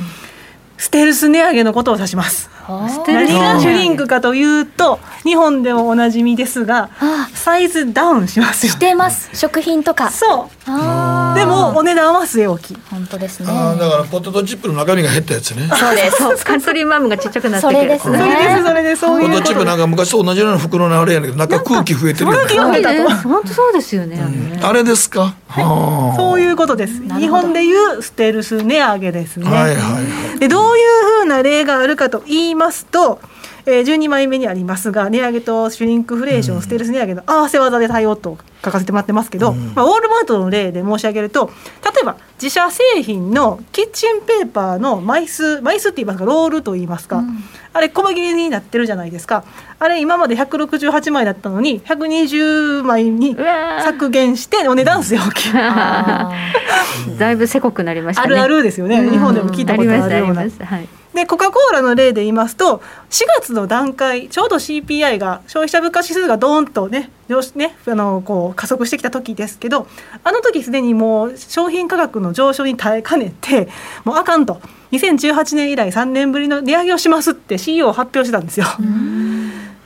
ステルス値上げのことを指します。何がシュリンクかというと日本でもおなじみですがサイズダウンしますよ、してます。食品とか。そう。でもお値段は据え置き。本当ですね。だからポテトチップの中身が減ったやつね。そうです。カントリーマームがちっちゃくなってそれですね。それですそれです。そういうポテトチップなんか昔と同じような袋のあれやねんけど中空気増えてる空気増えたと。本当そうですよね、あれですか、はい、そういうことです。日本でいうステルス値上げですね。はいはいはい。でどういうふうな例があるかと言いますとえー、12枚目にありますが値上げとシュリンクフレーション、ステルス値上げの合わせ技で対応と書かせてもらってますけど、うん、まあ、ウォールマートの例で申し上げると例えば自社製品のキッチンペーパーの枚数枚数って言いますかロールと言いますか、うん、あれ細切れになってるじゃないですか。あれ今まで168枚だったのに120枚に削減してお値段据え置き。だいぶせこくなりました、ね、あるあるですよね、日本でも聞いたことあるような。はいでコカ・コーラの例で言いますと4月の段階ちょうど CPI が消費者物価指数がドーンとねねあのこう加速してきた時ですけどあの時すでにもう商品価格の上昇に耐えかねてもうあかんと2018年以来3年ぶりの値上げをしますって CEO を発表してたんですよ。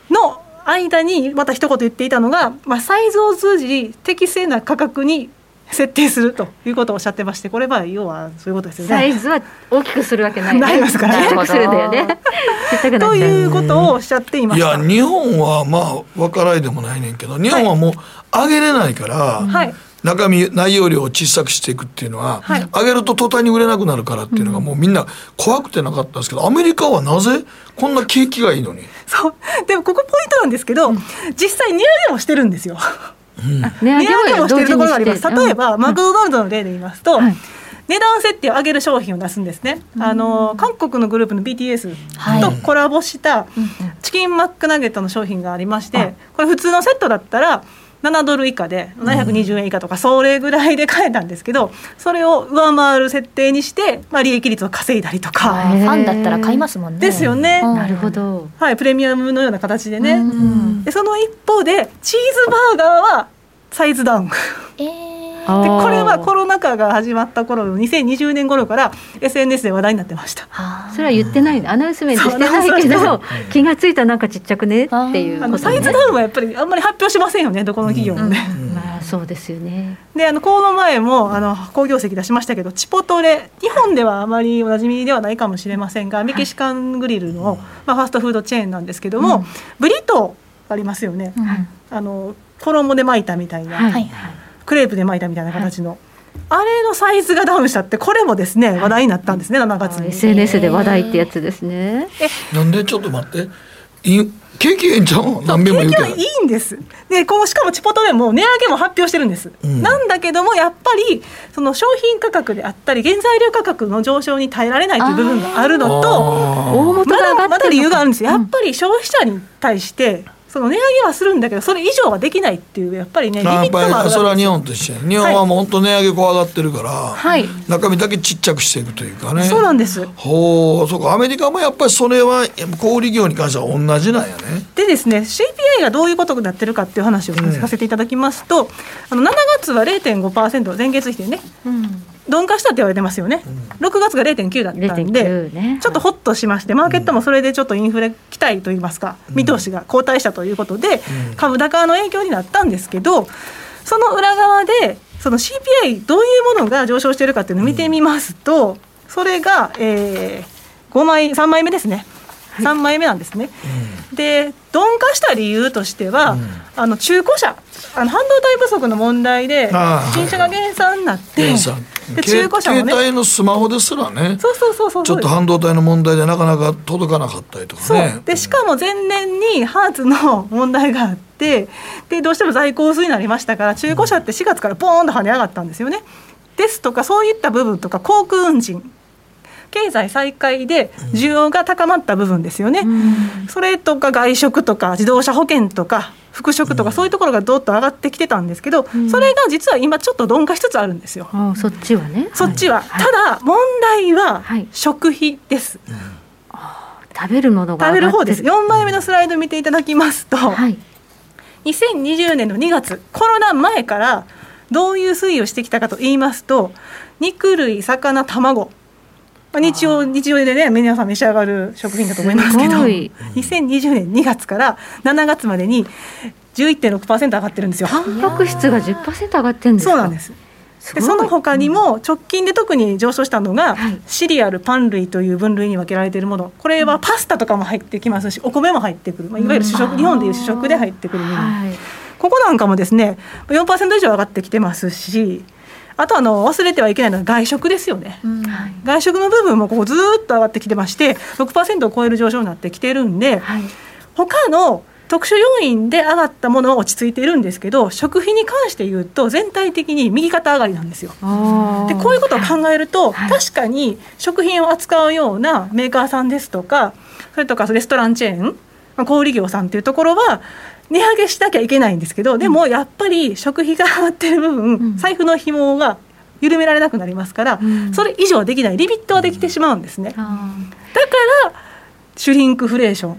の間にまた一言言っていたのが、まあ、サイズを通じ適正な価格に設定するということをおっしゃってましてこれは要はそういうことですよね。サイズは大きくするわけない、ね、ないますから。ね。するだよね。ということをおっしゃっていましいや日本はまあ分からいでもないねんけど日本はもう上げれないから、はい、中身内容量を小さくしていくっていうのは、はい、上げると途端に売れなくなるからっていうのがもうみんな怖くてなかったんですけどアメリカはなぜこんな景気がいいのに？そう。でもここポイントなんですけど、実際値上げもしてるんですよ。値上げもしているところがあります。例えば、マクドナルドの例で言いますと、値段設定を上げる商品を出すんですね、あの韓国のグループの BTS とコラボしたチキンマックナゲットの商品がありまして、これ普通のセットだったら7ドル以下で720円以下とかそれぐらいで買えたんですけどそれを上回る設定にして、まあ、利益率を稼いだりとか。ファンだったら買いますもんね。ですよね。なるほど、はい、プレミアムのような形でね。でその一方でチーズバーガーはサイズダウン。えー。でこれはコロナ禍が始まった頃の2020年頃から SNS で話題になってました。それは言ってない。アナウンスメントしてないけど気が付いたなんかちっちゃくねっていう、ね、あのサイズダウンはやっぱりあんまり発表しませんよねどこの企業もね、うん。うん、まあそうですよね。であのこの前もあの好業績出しましたけどチポトレ日本ではあまりおなじみではないかもしれませんがメキシカングリルの、まあ、ファストフードチェーンなんですけども、うん、ブリトーありますよね、あの衣で巻いたみたいな、はい、クレープで巻いたみたいな形の。はい。あれのサイズがダウンしたってこれもですね話題になったんですね7月に。SNS で話題ってやつですね。え。なんでちょっと待って。景気ええんちゃう何遍も言うけど。景気はいいんです。でこのしかもチポトでも値上げも発表してるんです、うん、なんだけどもやっぱりその商品価格であったり原材料価格の上昇に耐えられないという部分があるのとまだまだ理由があるんです。やっぱり消費者に対してその値上げはするんだけどそれ以上はできないっていうやっぱりねリミットもあるそれは日本として日本はもう本当値上げ怖がってるから、はい、中身だけちっちゃくしていくというかね。そうなんです。ほうそうか。アメリカもやっぱりそれは小売業に関しては同じなんやね。でですね CPI がどういうことになってるかっていう話をさせていただきますと、うん、あの7月は0.5%前月比でね、うん鈍化したって言われてますよね、うん、6月が0.9だったんで、ね、ちょっとほっとしまして、マーケットもそれでちょっとインフレ期待といいますか、うん、見通しが後退したということで、うん、株高の影響になったんですけど、その裏側で、その CPI、どういうものが上昇しているかっていうのを見てみますと、それが、えー、5枚、3枚目ですね。3枚目なんですね。で鈍化した理由としては、うん、あの中古車。あの半導体不足の問題で新車が減産になって、で中古車も、ね、携帯のスマホですらね。そうそうそうそうちょっと半導体の問題でなかなか届かなかったりとかね。でしかも前年にハーツの問題があってでどうしても在庫薄になりましたから中古車って4月からポーンと跳ね上がったんですよね。ですとかそういった部分とか航空運賃経済再開で需要が高まった部分ですよね、うん、それとか外食とか自動車保険とか服飾とかそういうところがどっと上がってきてたんですけど、うん、それが実は今ちょっと鈍化しつつあるんですよ。そっちはね。そっちは、はい、ただ問題は食費です。はい、食べるものが食べる方です。4枚目のスライド見ていただきますと、はい、2020年の2月コロナ前からどういう推移をしてきたかと言いますと肉類魚卵まあ、日曜日曜でね皆さん召し上がる食品だと思いますけど2020年2月から7月までに11.6%上がってるんですよ。タンパク質が10%上がってるんですそうなんです。でその他にも直近で特に上昇したのが、シリアルパン類という分類に分けられているもの。これはパスタとかも入ってきますしお米も入ってくる、まあ、いわゆる主食日本でいう主食で入ってくるもの、はい、ここなんかもですね4%以上上がってきてますしあとあの忘れてはいけないのは外食ですよね、うん、外食の部分もここずっと上がってきてまして6%を超える上昇になってきてるんで、はい、他の特殊要因で上がったものは落ち着いているんですけど食費に関して言うと全体的に右肩上がりなんですよ。でこういうことを考えると、はい、確かに食品を扱うようなメーカーさんですとかそれとかレストランチェーン、まあ、小売業さんっていうところは値上げしなきゃいけないんですけどでもやっぱり食費が上がってる部分、うん、財布の紐が緩められなくなりますから、うん、それ以上できないリミットはできてしまうんですね。だからシュリンクフレーション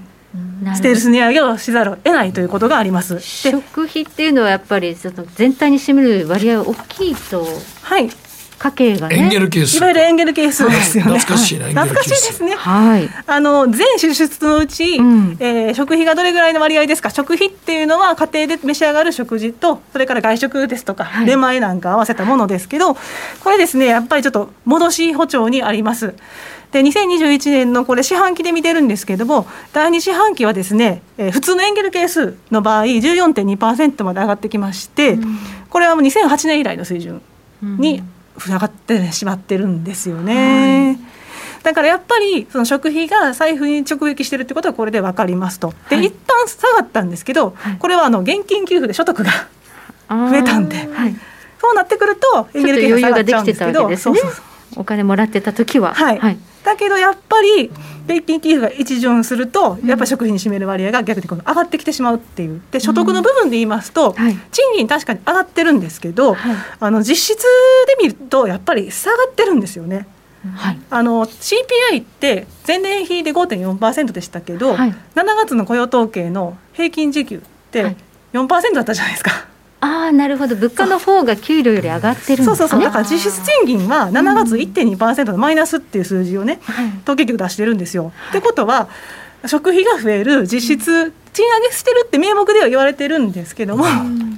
ステルス値上げをしざるを得ないということがあります。食費っていうのはやっぱりちょっと全体に占める割合大きいと、はい、家計がねエンゲル係数いわゆるエンゲル係数ですよね、はい、懐かしいな懐かしいですね。はい。あの全支出のうち、うん、えー、食費がどれぐらいの割合ですか？食費っていうのは家庭で召し上がる食事とそれから外食ですとか、はい、出前なんか合わせたものですけどこれですねやっぱりちょっと戻し補聴にあります。で2021年のこれ四半期で見てるんですけれども第2四半期はですね、えー、普通のエンゲル係数の場合14.2%まで上がってきまして、うん、これはもう2008年以来の水準に、うん上がってしまってるんですよね。はい。だからやっぱりその食費が財布に直撃してるってことはこれで分かりますと。で、はい、一旦下がったんですけど、はい、これはあの現金給付で所得が増えたんで、はい、そうなってくるとエネルギーが下がっちゃうんですけど、お金もらってた時は。はい、はいだけどやっぱり現金給付が一巡するとやっぱり食費に占める割合が逆にこの上がってきてしまうっていう。で所得の部分で言いますと、賃金確かに上がってるんですけど、あの実質で見るとやっぱり下がってるんですよね。はい、あの CPI って前年比で5.4%でしたけど、はい、7月の雇用統計の平均時給って4%だったじゃないですか。ああなるほど。物価の方が給料より上がってるんですね。そうそうそう。だから実質賃金は7月1.2%のマイナスっていう数字をね、統計局出してるんですよ。ってことは食費が増える実質賃上げしてるって名目では言われてるんですけども、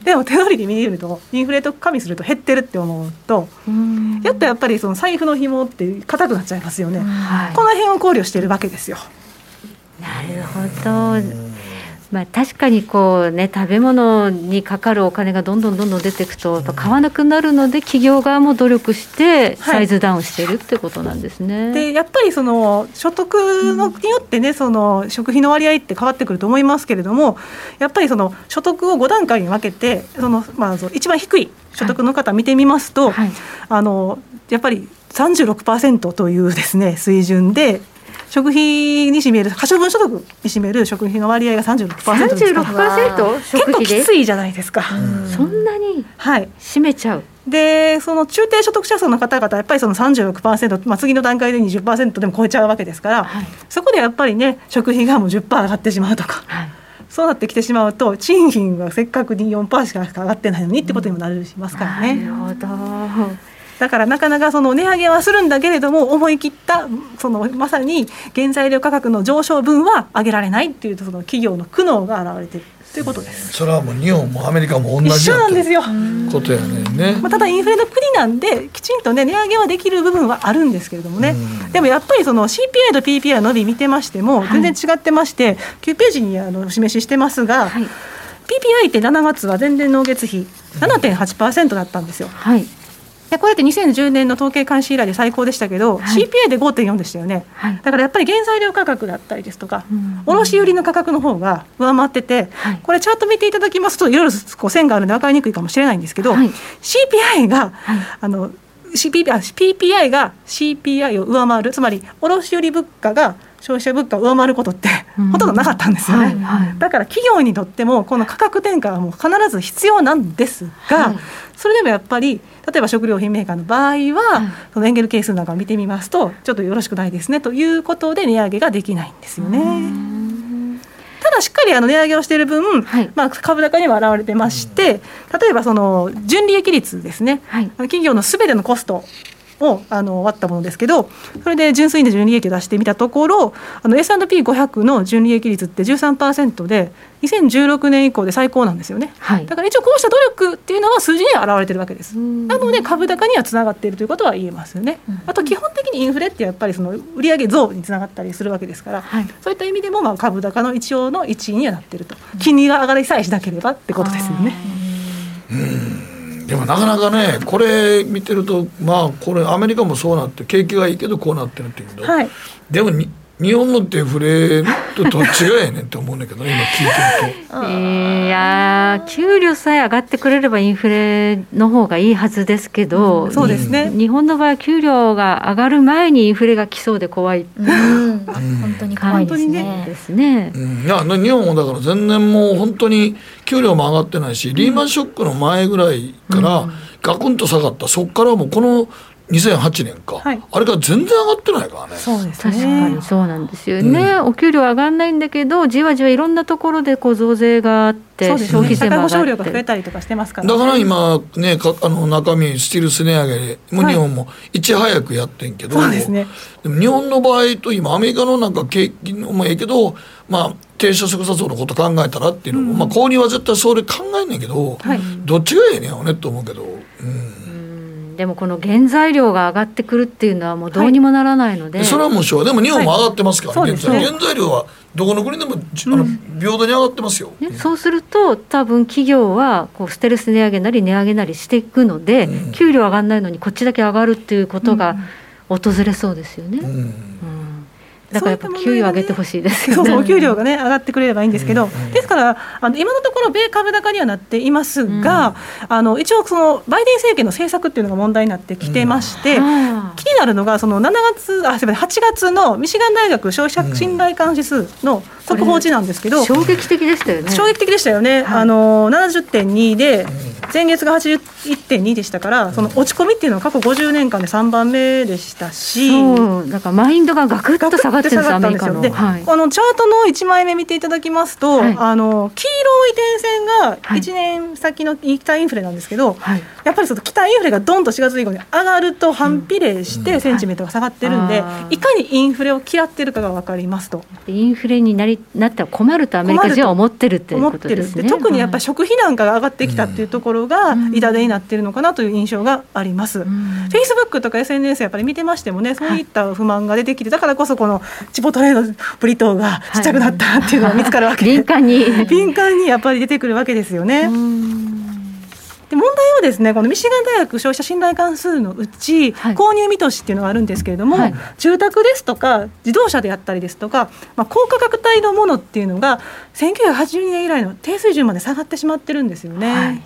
でも手取りで見るとインフレと加味すると減ってるって思うと、やっとやっぱりその財布の紐って硬くなっちゃいますよね、この辺を考慮してるわけですよ。なるほどまあ、確かにこう、ね、食べ物にかかるお金がどんどんどんどん出ていくと買わなくなるので企業側も努力してサイズダウンしてるってことなんですね。はい、でやっぱりその所得のによってね、その食費の割合って変わってくると思いますけれどもやっぱりその所得を5段階に分けてその、まあ、一番低い所得の方見てみますと、はい。はい、あのやっぱり36%というですね水準で食費に占める可処分所得に占める食費の割合が36%です。か36%結構きついじゃないですか。そんなに占めちゃう、でその中低所得者層の方々やっぱりその36%、まあ、次の段階で20%でも超えちゃうわけですから、はい、そこでやっぱりね食費がもう10%上がってしまうとか、はい、そうなってきてしまうと賃金がせっかくに4%しか上がってないのにってことにもなりますからね。なるほどだからなかなかその値上げはするんだけれども思い切ったそのまさに原材料価格の上昇分は上げられないっていうその企業の苦悩が現れてるということです。それはもう日本もアメリカも同じ一緒なんですよ。ことやねね。まあただインフレの国なんできちんとね値上げはできる部分はあるんですけれどもね。でもやっぱりその CPI と PPI の伸び見てましても全然違ってまして、はい、9ページにあの示ししてますが、はい、PPI って7月は前年の月比7.8%だったんですよ。はい。でこれって2010年の統計監視以来で最高でしたけど、はい、CPI で5.4でしたよね、はい、だからやっぱり原材料価格だったりですとか、うん、卸売の価格の方が上回ってて、はい、これチャート見ていただきますといろいろこう線があるので分かりにくいかもしれないんですけど、はい、CPI が、あの CPI, PPI が CPI を上回るつまり卸売物価が消費者物価を上回ることってほとんどなかったんですよね、はいはい、だから企業にとってもこの価格転嫁はもう必ず必要なんですが、はい、それでもやっぱり例えば食料品メーカーの場合は、そのエンゲル係数なんかを見てみますとちょっとよろしくないですねということで値上げができないんですよね。ただしっかりあの値上げをしている分、はい、まあ、株高には表れてまして例えばその純利益率ですね、はい、企業のすべてのコストをあの割ったものですけどそれで純粋に純利益を出してみたところあの S&P500 の純利益率って13%で2016年以降で最高なんですよね、はい、だから一応こうした努力っていうのは数字には表れてるわけです。なので株高にはつながっているということは言えますよね、うん、あと基本的にインフレってやっぱりその売上増につながったりするわけですから、はい、そういった意味でもまあ株高の一応の一位にはなっていると。金利が上がりさえしなければってことですよね。うんでもなかなかねこれ見てるとまあこれアメリカもそうなって景気がいいけどこうなってるっていうけど、はい、でも日本のデフレとどっちがええねんって思うんだけど今聞いてると。いや給料さえ上がってくれればインフレの方がいいはずですけど、うん、そうですね。日本の場合給料が上がる前にインフレが来そうで怖い、うん、本当に怖いですね。ですね、うん、いや日本もだから全然もう本当に給料も上がってないし、リーマンショックの前ぐらいからガクンと下がった。そこからもうこの2008年か、はい、あれから全然上がってないからね。そうですね。確かに。そうなんですよね、うん、お給料上がんないんだけどじわじわいろんなところでこう増税があって消費税も上がって。が増えたりとかしてますから、ね、だから今ねかあの中身スティルス値上げも日本もい。ち早くやってんけど、そうですね。でも日本の場合と今アメリカのなんか景気もええけどまあ低所得者層のこと考えたらっていうのも、うん、まあ購入は絶対それ考えんねんけど、はい、どっちがええねんよねと思うけど。うんでもこの原材料が上がってくるっていうのはもうどうにもならないので、はい、それはもうしょうでも日本も上がってますから、はい、現在。原材料はどこの国でも、あの平等に上がってますよ、ね、そうすると多分企業はこうステルス値上げなり値上げなりしていくので、うん、給料上がらないのにこっちだけ上がるっていうことが訪れそうですよね。うんだからやっぱ給与上げてほしいですよね。そうお給料がね上がってくれればいいんですけど、ですからあの今のところ米株高にはなっていますが、うん、あの一応そのバイデン政権の政策っていうのが問題になってきてまして、うん、気になるのがその7月あすみません8月のミシガン大学消費者信頼感指数の速報値なんですけど、衝撃的でしたよね。衝撃的でしたよね。はい、あの70.2で前月が81.2でしたから、その落ち込みっていうのは過去50年間で3番目でしたし、そうだからマインドがガクッと下がってるんですアメリカの。で、はい、このチャートの1枚目見ていただきますと、はい、あの黄色い点線が1年先の期待インフレなんですけど、はい、やっぱりその期待インフレがどんと4月以降に上がると反比例してセンチメントが下がってるんで、い。かにインフレを嫌ってるかが分かりますと。インフレになりなったら困るとアメリカ人は思ってるっていうことですね。特にやっぱり食費なんかが上がってきたっていうところが痛手になってるのかなという印象があります。フェイスブックとか SNS やっぱり見てましてもね、そういった不満が出てきて、だからこそこのチポトレードブリトーがちっちゃくなったっていうのが見つかるわけ。で、敏感に。敏感にやっぱり出てくるわけですよね。で問題はですねこのミシガン大学消費者信頼関数のうち、はい、購入見通しっていうのがあるんですけれども、はい、住宅ですとか自動車であったりですとか、まあ、高価格帯のものっていうのが1982年以来の低水準まで下がってしまってるんですよね。はい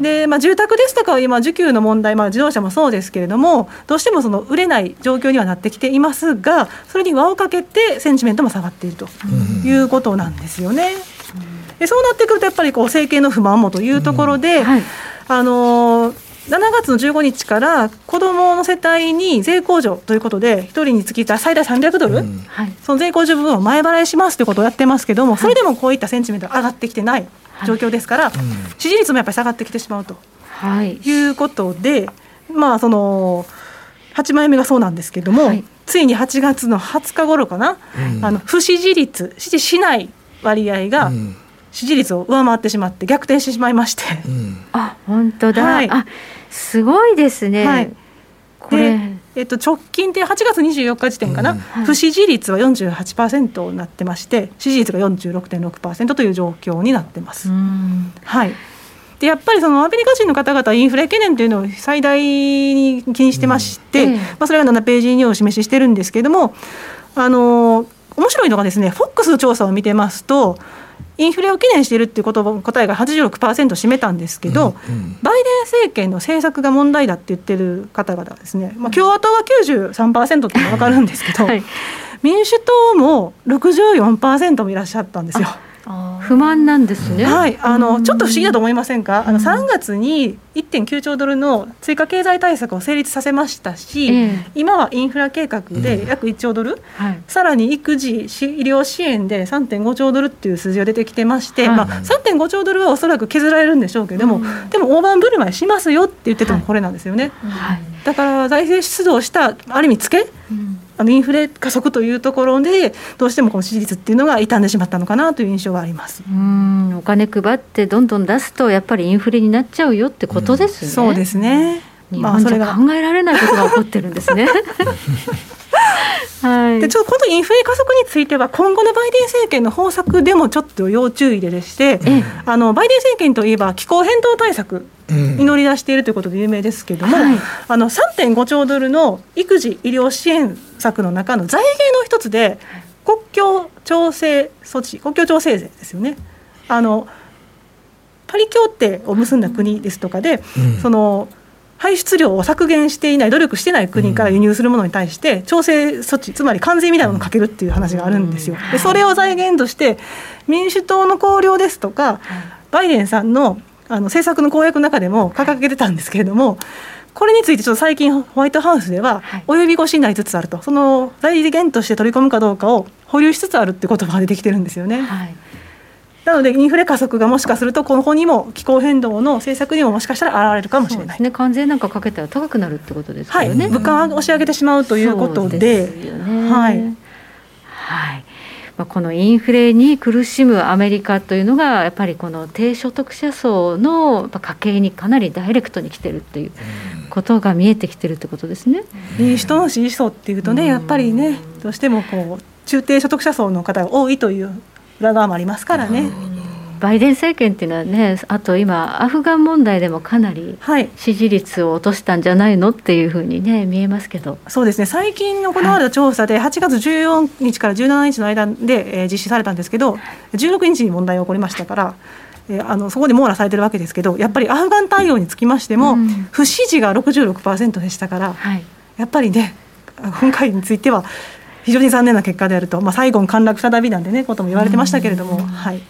でまあ、住宅ですとか今、需給の問題、まあ、自動車もそうですけれども、どうしてもその売れない状況にはなってきていますが、それに輪をかけて、センチメントも下がっているということなんですよね。うんでそうなってくるとやっぱりこう政権の不満もというところで、うん。はい、あの7月の15日から子どもの世帯に税控除ということで、1人につき最大300ドル、うん、その税控除分を前払いしますということをやってますけども、それでもこういったセンチメント上がってきてない状況ですから、支持率もやっぱり下がってきてしまうと、はい、いうことで、まあ、その8枚目がそうなんですけども、はい、ついに8月の20日頃かな、うん、あの不支持率、支持しない割合が、うん。支持率を上回ってしまって逆転してしまいまして、うん、あ本当だ、はい、あすごいですね、はい、これえっと、直近で8月24日時点かな、うん。不支持率は48%になってまして支持率が46.6%という状況になってます。はい。でやっぱりそのアメリカ人の方々インフレ懸念というのを最大に気にしてまして、うん。まあ、それが7ページにお示ししてるんですけれどもあの面白いのがですね FOX の調査を見てますとインフレを懸念しているっていうこと答えが86%占めたんですけど、うんうん、バイデン政権の政策が問題だって言ってる方々はですね、まあ、共和党は93%って分かるんですけど、はい、民主党も64%もいらっしゃったんですよ。不満なんですね。はい、あのちょっと不思議だと思いませんか？あの3月に1.9兆ドルの追加経済対策を成立させましたし、今はインフラ計画で約1兆ドル、さらに育児医療支援で3.5兆ドルっていう数字が出てきてまして、まあ3.5兆ドルはおそらく削られるんでしょうけども、でも大盤振る舞いしますよって言っててもこれなんですよね。だから財政出動したある意味つけ？あのインフレ加速というところでどうしてもこの支持率っていうのが傷んでしまったのかなという印象があります。うんお金配ってどんどん出すとやっぱりインフレになっちゃうよってことですね、うん、そうですねまあそれが。考えられないことが起こってるんですね。はい、でちょっとこのインフレ加速については今後のバイデン政権の方策でもちょっと要注意ででして、うん、あのバイデン政権といえば気候変動対策に乗り出しているということで有名ですけれども、うんはい、あの3.5兆ドルの育児医療支援策の中の財源の一つで国境調整措置国境調整税ですよね。あのパリ協定を結んだ国ですとかで、うん、その排出量を削減していない努力してない国から輸入するものに対して調整措置つまり関税みたいなものをかけるっていう話があるんですよ。でそれを財源として民主党の綱領ですとかバイデンさんのあの政策の公約の中でも掲げてたんですけれども。これについてちょっと最近ホワイトハウスでは及び腰になりつつあるとその財源として取り込むかどうかを保留しつつあるって言葉が出てきてるんですよね。はいなのでインフレ加速がもしかするとここにも気候変動の政策にももしかしたら現れるかもしれない。ね、関税なんかかけたら高くなるってことですよね。はい、物価は押し上げてしまうということで、でね、はい。はい。まあ、このインフレに苦しむアメリカというのがやっぱりこの低所得者層の家計にかなりダイレクトに来てるっていうことが見えてきてるってことですね。民主党の支持層っていうとねやっぱりねどうしてもこう中低所得者層の方が多いという裏側もありますからね。バイデン政権っていうのはねあと今アフガン問題でもかなり支持率を落としたんじゃないのっていうふうにね見えますけど。そうですね。最近行われた調査で8月14日から17日の間で、えー、実施されたんですけど16日に問題が起こりましたから。えー、あのそこで網羅されてるわけですけどやっぱりアフガン対応につきましても、うん、不支持が66%でしたから、はい、やっぱりね今回については非常に残念な結果であると、まあ、最後の陥落再びなんでねことも言われてましたけれども、はい、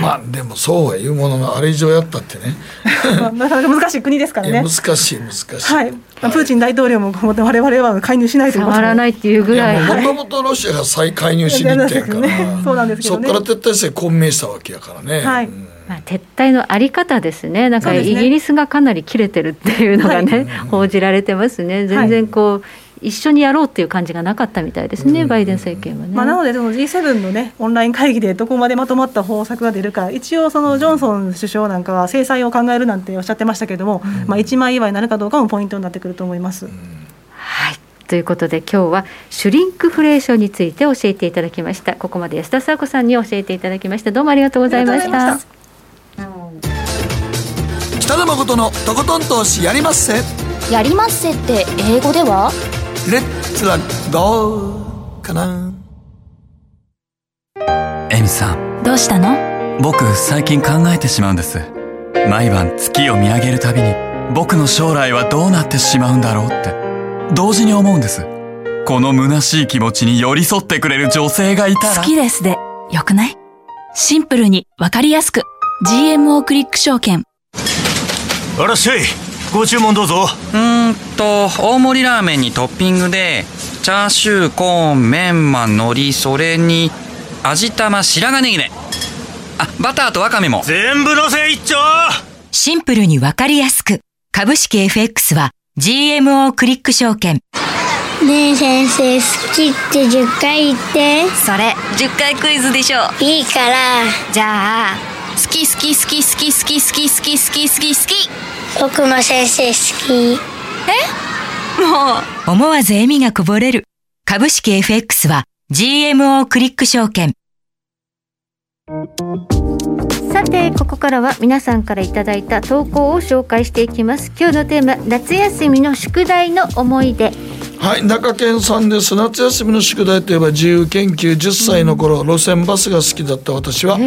まあでもそうは言うもののあれ以上やったってね。なかなか難しい国ですからね。難しい難しい、はい、プーチン大統領も我々は介入しないということ触らないっていうぐらい。もともとロシアが再介入しに行ってんから、ね、そうなんですけど、ね、そこから撤退して混迷したわけやからね、はい、うん。まあ、撤退のあり方ですね、なんかイギリスがかなり切れてるっていうのがね、はい、報じられてますね、全然こう、一緒にやろうっていう感じがなかったみたいですね、バイデン政権はね。まあ、なので、その G7 の、ね、オンライン会議でどこまでまとまった方策が出るか、一応、そのジョンソン首相なんかは制裁を考えるなんておっしゃってましたけれども、まあ、一枚岩になるかどうかもポイントになってくると思います。はい。ということで今日はシュリンクフレーションについて教えていただきました。ここまで安田沙子さんに教えていただきました。どうもありがとうございました。北野誠のとことん投資やりまっせ。やりまっせって英語では？レッツラゴーかな？エミさん。どうしたの？僕最近考えてしまうんです。毎晩月を見上げるたびに僕の将来はどうなってしまうんだろうって。同時に思うんです。この虚しい気持ちに寄り添ってくれる女性がいたら。好きですでよくない？シンプルにわかりやすく。GMO クリック証券。あらっしゃいご注文どうぞ。うんと大盛りラーメンにトッピングでチャーシューコーンメンマ海苔それに味玉白髪ネギねあバターとワカメも。全部のせ一丁。シンプルにわかりやすく。株式 FX は GMO クリック証券。ねえ先生好きって10回言って。それ10回クイズでしょ。いいから。じゃあ好き好き好き好き好き好き好き好き好き好き僕も先生好き。え？もう。思わず笑みがこぼれる。株式 FX は GMO クリック証券。さてここからは皆さんからいただいた投稿を紹介していきます。今日のテーマ夏休みの宿題の思い出。はい中堅さんです。夏休みの宿題といえば自由研究10歳の頃、うん、路線バスが好きだった私は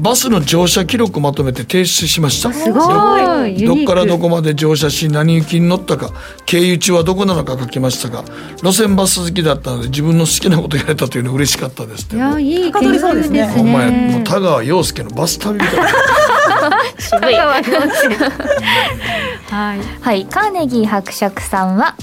バスの乗車記録まとめて提出しました。すごい。どっからどこまで乗車し何行きに乗ったか経由地はどこなのか書きましたが路線バス好きだったので自分の好きなことやれたというの嬉しかったです。いやいい経験ですね。お前もう田川陽介のバス旅み渋い。はい、はい、カーネギー伯爵さんは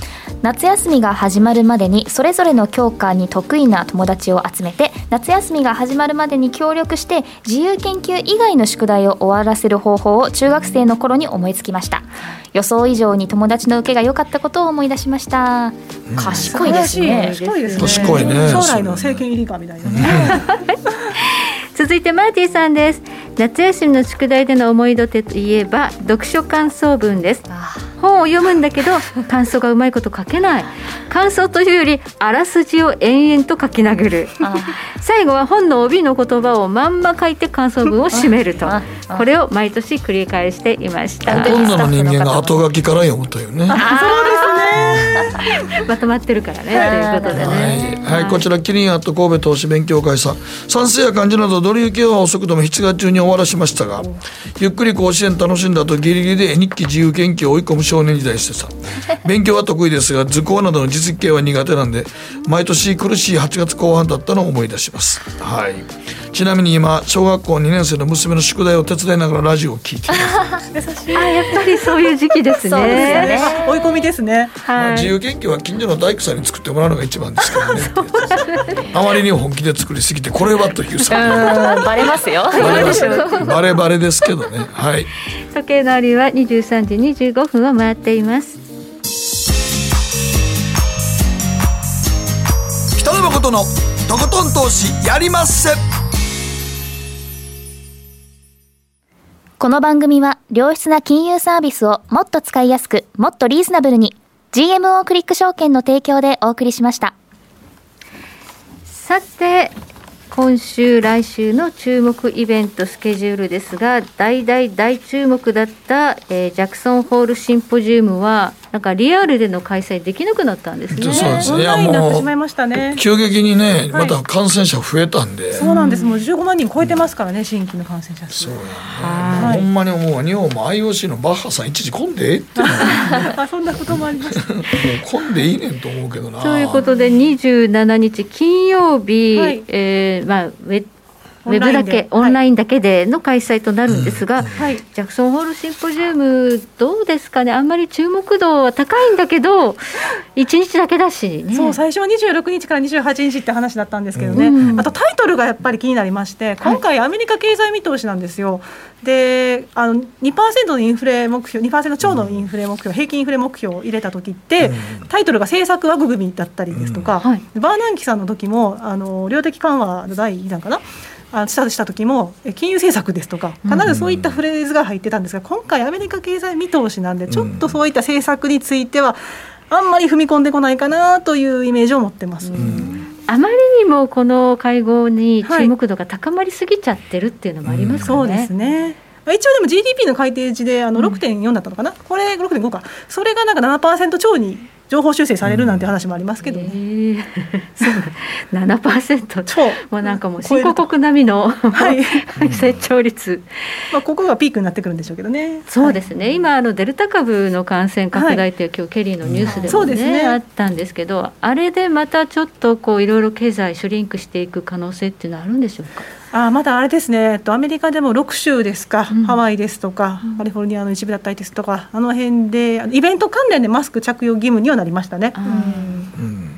夏休みが始まるまでにそれぞれの教科に得意な友達を集めて夏休みが始まるまでに協力して自由研究以外の宿題を終わらせる方法を中学生の頃に思いつきました。予想以上に友達の受けが良かったことを思い出しました、うん、賢いですね。賢いですね。賢いね。将来の政権入りかみたいなね 続いてマーティさんです。夏休みの宿題での思い出といえば読書感想文です。本を読むんだけど感想がうまいこと書けない。感想というよりあらすじを延々と書き殴る。最後は本の帯の言葉をまんま書いて感想文を締めると。これを毎年繰り返していました。ほとんどの人間が後書きから読むというね。そうですね。まとまってるからねということでね。はい、はい、こちらキリンアット神戸投資勉強会さん。算数や漢字などドル行きは遅くとも7月中に終わらしましたがゆっくり甲子園楽しんだ後ギリギリで日記自由研究を追い込む少年時代してさ。勉強は得意ですが図工などの実技系は苦手なんで毎年苦しい8月後半だったのを思い出します。はい。ちなみに今小学校2年生の娘の宿題を手伝いながらラジオを聞いています。あやっぱりそういう時期ですね。ね。追い込みですね、はい。まあ、自由研究は近所の大工さんに作ってもらうのが一番ですからね。あまりに本気で作りすぎてこれはというさ。バレますよ。バレバレですけどね。はい時計のありは23時25分を回っています。北野誠のとことん投資やりまっせ。この番組は良質な金融サービスをもっと使いやすくもっとリーズナブルに GMO クリック証券の提供でお送りしました。さて今週来週の注目イベントスケジュールですが大大大注目だった、えー、ジャクソンホールシンポジウムはなんかリアルでの開催できなくなったんですね。そうですね。ね急激にね、また感染者増えたんで。はい、そうなんです。もう15万人超えてますからね、新規の感染者数。そうやね。はい、ほんまにもう日本も IOC のバッハさん一時混んでえって あ、そんなこともあります。もう混んでいいねんと思うけどな。ということで27日金曜日、はい、えー、まあウェウェブだけ、オンラインだけでの開催となるんですが、はい、ジャクソンホールシンポジウム、どうですかね、あんまり注目度は高いんだけど、1日だけだし、ね、そう、最初は26日から28日って話だったんですけどね、うん、あとタイトルがやっぱり気になりまして、今回、アメリカ経済見通しなんですよ。であの2%のインフレ目標2%超のインフレ目標、うん、平均インフレ目標を入れた時って、うん、タイトルが政策枠組みだったりですとか、うん。はい、バーナンキさんの時もあの量的緩和の第2弾かな？あスタートした時も金融政策ですとか必ずそういったフレーズが入ってたんですが今回アメリカ経済見通しなんでちょっとそういった政策についてはあんまり踏み込んでこないかなというイメージを持ってます。あまりにもこの会合に注目度が高まりすぎちゃってるっていうのもありますかね。そうですね。一応でも GDP の改定値であの6.4だったのかな、うん、これ6.5か。それがなんか7%超に情報修正されるなんて話もありますけどね。えー、そう。7%超もうなんかもう新興国並みの、はい、成長率、まあ、ここがピークになってくるんでしょうけどね。そうですね、はい、今あのデルタ株の感染拡大っていう、今日ケリーのニュースでもね,、ね。あったんですけどあれでまたちょっとこういろいろ経済シュリンクしていく可能性っていうのはあるんでしょうか？あまだあれですね、えっと、アメリカでも6州ですか、うん、ハワイですとか、カリフォルニアの一部だったりですとか、あの辺で、イベント関連でマスク着用義務にはなりましたね。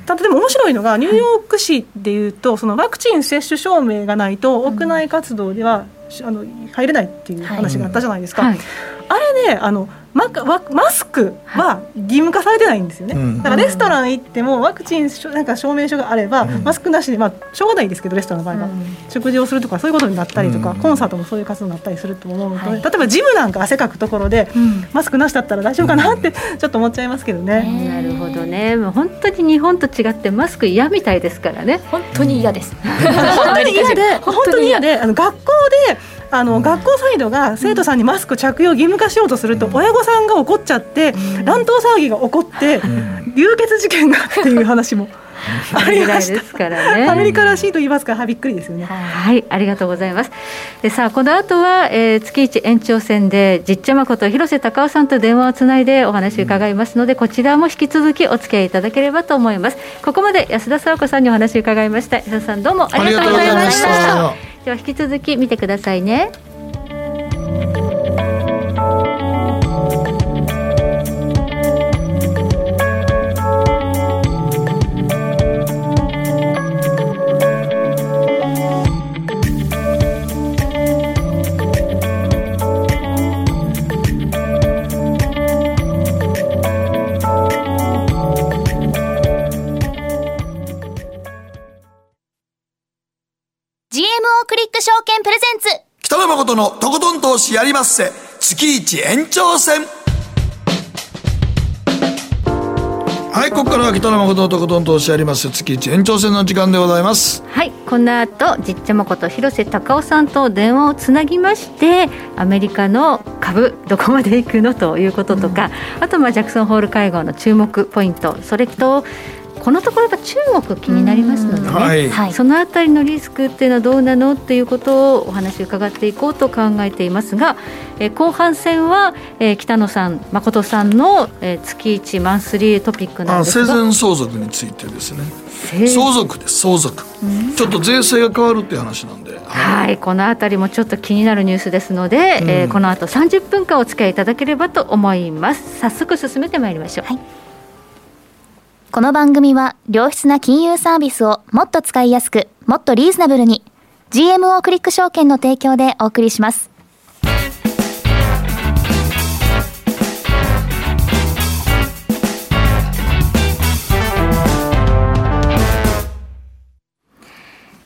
ただでも面白いのが、ニューヨーク市でいうと、そのワクチン接種証明がないと、屋内活動では、あの入れないっていう話があったじゃないですか。はい、あれねあのママスクは義務化されてないんですよね、うん、だからレストラン行ってもワクチンなんか証明書があれば、うん、マスクなしで、まあ、しょうがないですけどレストランの場合は、うん、食事をするとかそういうことになったりとか、コンサートもそういう活動になったりすると思うので、はい、例えばジムなんか汗かくところで、マスクなしだったら大丈夫かなってちょっと思っちゃいますけどね。なるほどね。もう本当に日本と違ってマスク嫌みたいですからね。本当に嫌です。本当に嫌。で本当に嫌であの学校であの、学校サイドが生徒さんにマスク着用義務化しようとすると、親御さんが怒っちゃって乱闘騒ぎが起こって流血事件がっていう話も。ありまですからね。アメリカらしいと言いますか、はびっくりですよね。はい、ありがとうございます。でさあ、この後は、えー、月一延長戦で、じっちゃまこと広瀬隆夫さんと電話をつないでお話を伺いますので、こちらも引き続きお付き合いいただければと思います。ここまで安田沙子さんにお話を伺いました。安田さん、どうもありがとうございました。では引き続き見てくださいね。誠のとことん投資やりまっせ。月一延長戦。はいここからは北野誠のとことん投資あります月一延長戦の時間でございます。はいこの後じっちゃまこと広瀬隆夫さんと電話をつなぎましてアメリカの株どこまでいくのということとか、うん、あとまあジャクソンホール会合の注目ポイントそれとこのところやっぱ中国気になりますのでね、はい、そのあたりのリスクっていうのはどうなのっていうことをお話伺っていこうと考えていますが、え後半戦は、えー、北野さん誠さんの、えー、月一マンスリートピックなんですが。生前相続についてですね。相続です相続、ちょっと税制が変わるっていう話なんで、はい、このあたりもちょっと気になるニュースですので、うん、えー、この後30分間お付き合いいただければと思います。早速進めてまいりましょう、はいこの番組は良質な金融サービスをもっと使いやすく、もっとリーズナブルに GMO クリック証券の提供でお送りします。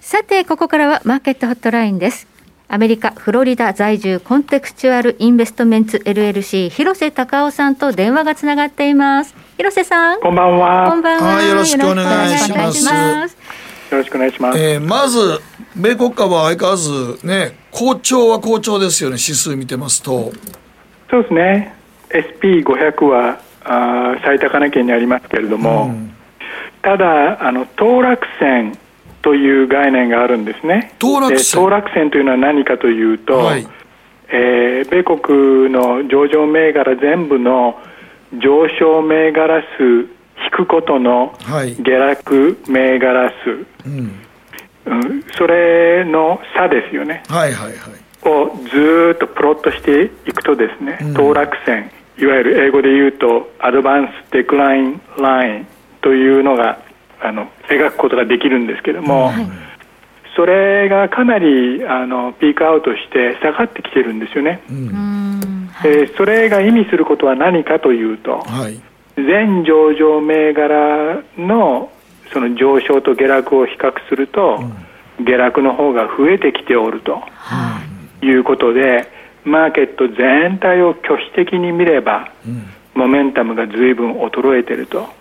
さて、ここからはマーケットホットラインです。アメリカ・フロリダ在住コンテクチュアル・インベストメンツ LLC 広瀬隆夫さんと電話がつながっています広瀬さん。こんばんは。こんばんは。よろしくお願いします。よろしくお願いします、えー、まず米国株は相変わらずね好調は好調ですよね指数見てますと。そうですね。SP500 はあ最高値圏にありますけれども、うん、ただあの当落線という概念があるんですね。当落線。当落線というのは何かというと、はい、えー、米国の上場銘柄全部の上昇銘柄数引くことの下落銘柄数、はいうん、それの差ですよね。はいはいはい。をずっとプロットしていくとですね、うん、当落線いわゆる英語で言うとアドバンスデクラインラインというのがあの描くことができるんですけども、はい、それがかなりあのピークアウトして下がってきてるんですよね、うん、えー、それが意味することは何かというと、はい、全上場銘柄のその上昇と下落を比較すると、うん、下落の方が増えてきておると、はい、いうことでマーケット全体を拒否的に見れば、うん、モメンタムが随分衰えてると。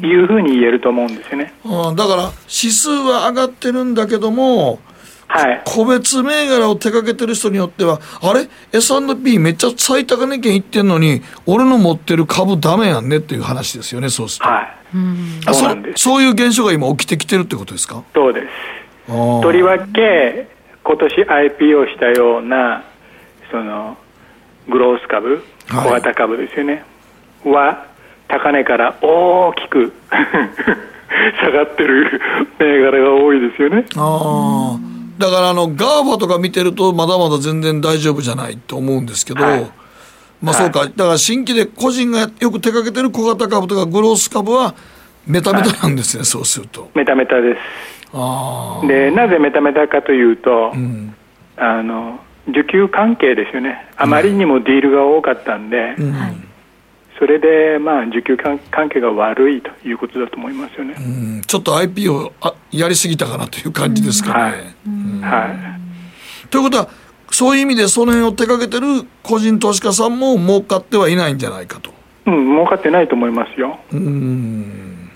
いうふうに言えると思うんですよね。うん、だから指数は上がってるんだけども、はい、個別銘柄を手掛けてる人によっては、あれ、S&P めっちゃ最高値圏いってんのに、俺の持ってる株だめやんねっていう話ですよね、そうすると。はい、あそそういう現象が今、起きてきてるってことですか？そうです。とりわけ、今年 IPO したような、そのグロース株、小型株ですよね、はい、は高値から大きく 下がってる 銘柄が多いですよね。あだからあの GAFA とか見てるとまだまだ全然大丈夫じゃないと思うんですけど、はい、まあそうか、はい、だから新規で個人がよく手掛けてる小型株とかグロース株はメタメタなんですね、はい、そうすると。メタメタです。あでなぜメタメタかというと、うん、あの需給関係ですよね。あまりにもディールが多かったんで、うん、それで、まあ、需給関係が悪いということだと思いますよね。ちょっと IP をあやりすぎたかなという感じですかね。はい、ということは、そういう意味でその辺を手掛けてる個人投資家さんも儲かってはいないんじゃないかと。うん、儲かってないと思いますよ。うん。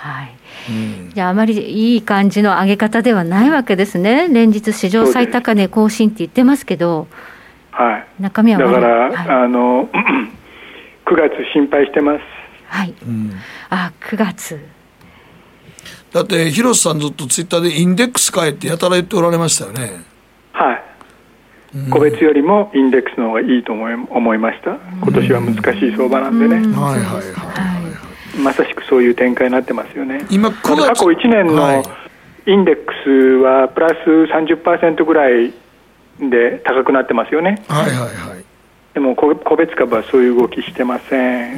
はい、うん、じゃあ、あまりいい感じの上げ方ではないわけですね、連日、史上最高値更新って言ってますけど、はい、中身はだから、はい、あの9月心配してます。はい。うん、あ、9月。だって広瀬さんずっとツイッターでインデックス買えってやたら言っておられましたよね。はい。個別よりもインデックスの方がいいと思い思いました。今年は難しい相場なんでね。はいはいはい。まさしくそういう展開になってますよね。今過去1年のインデックスはプラス30%ぐらいで高くなってますよね。はいはいはい。でも個別株はそういう動きしてません。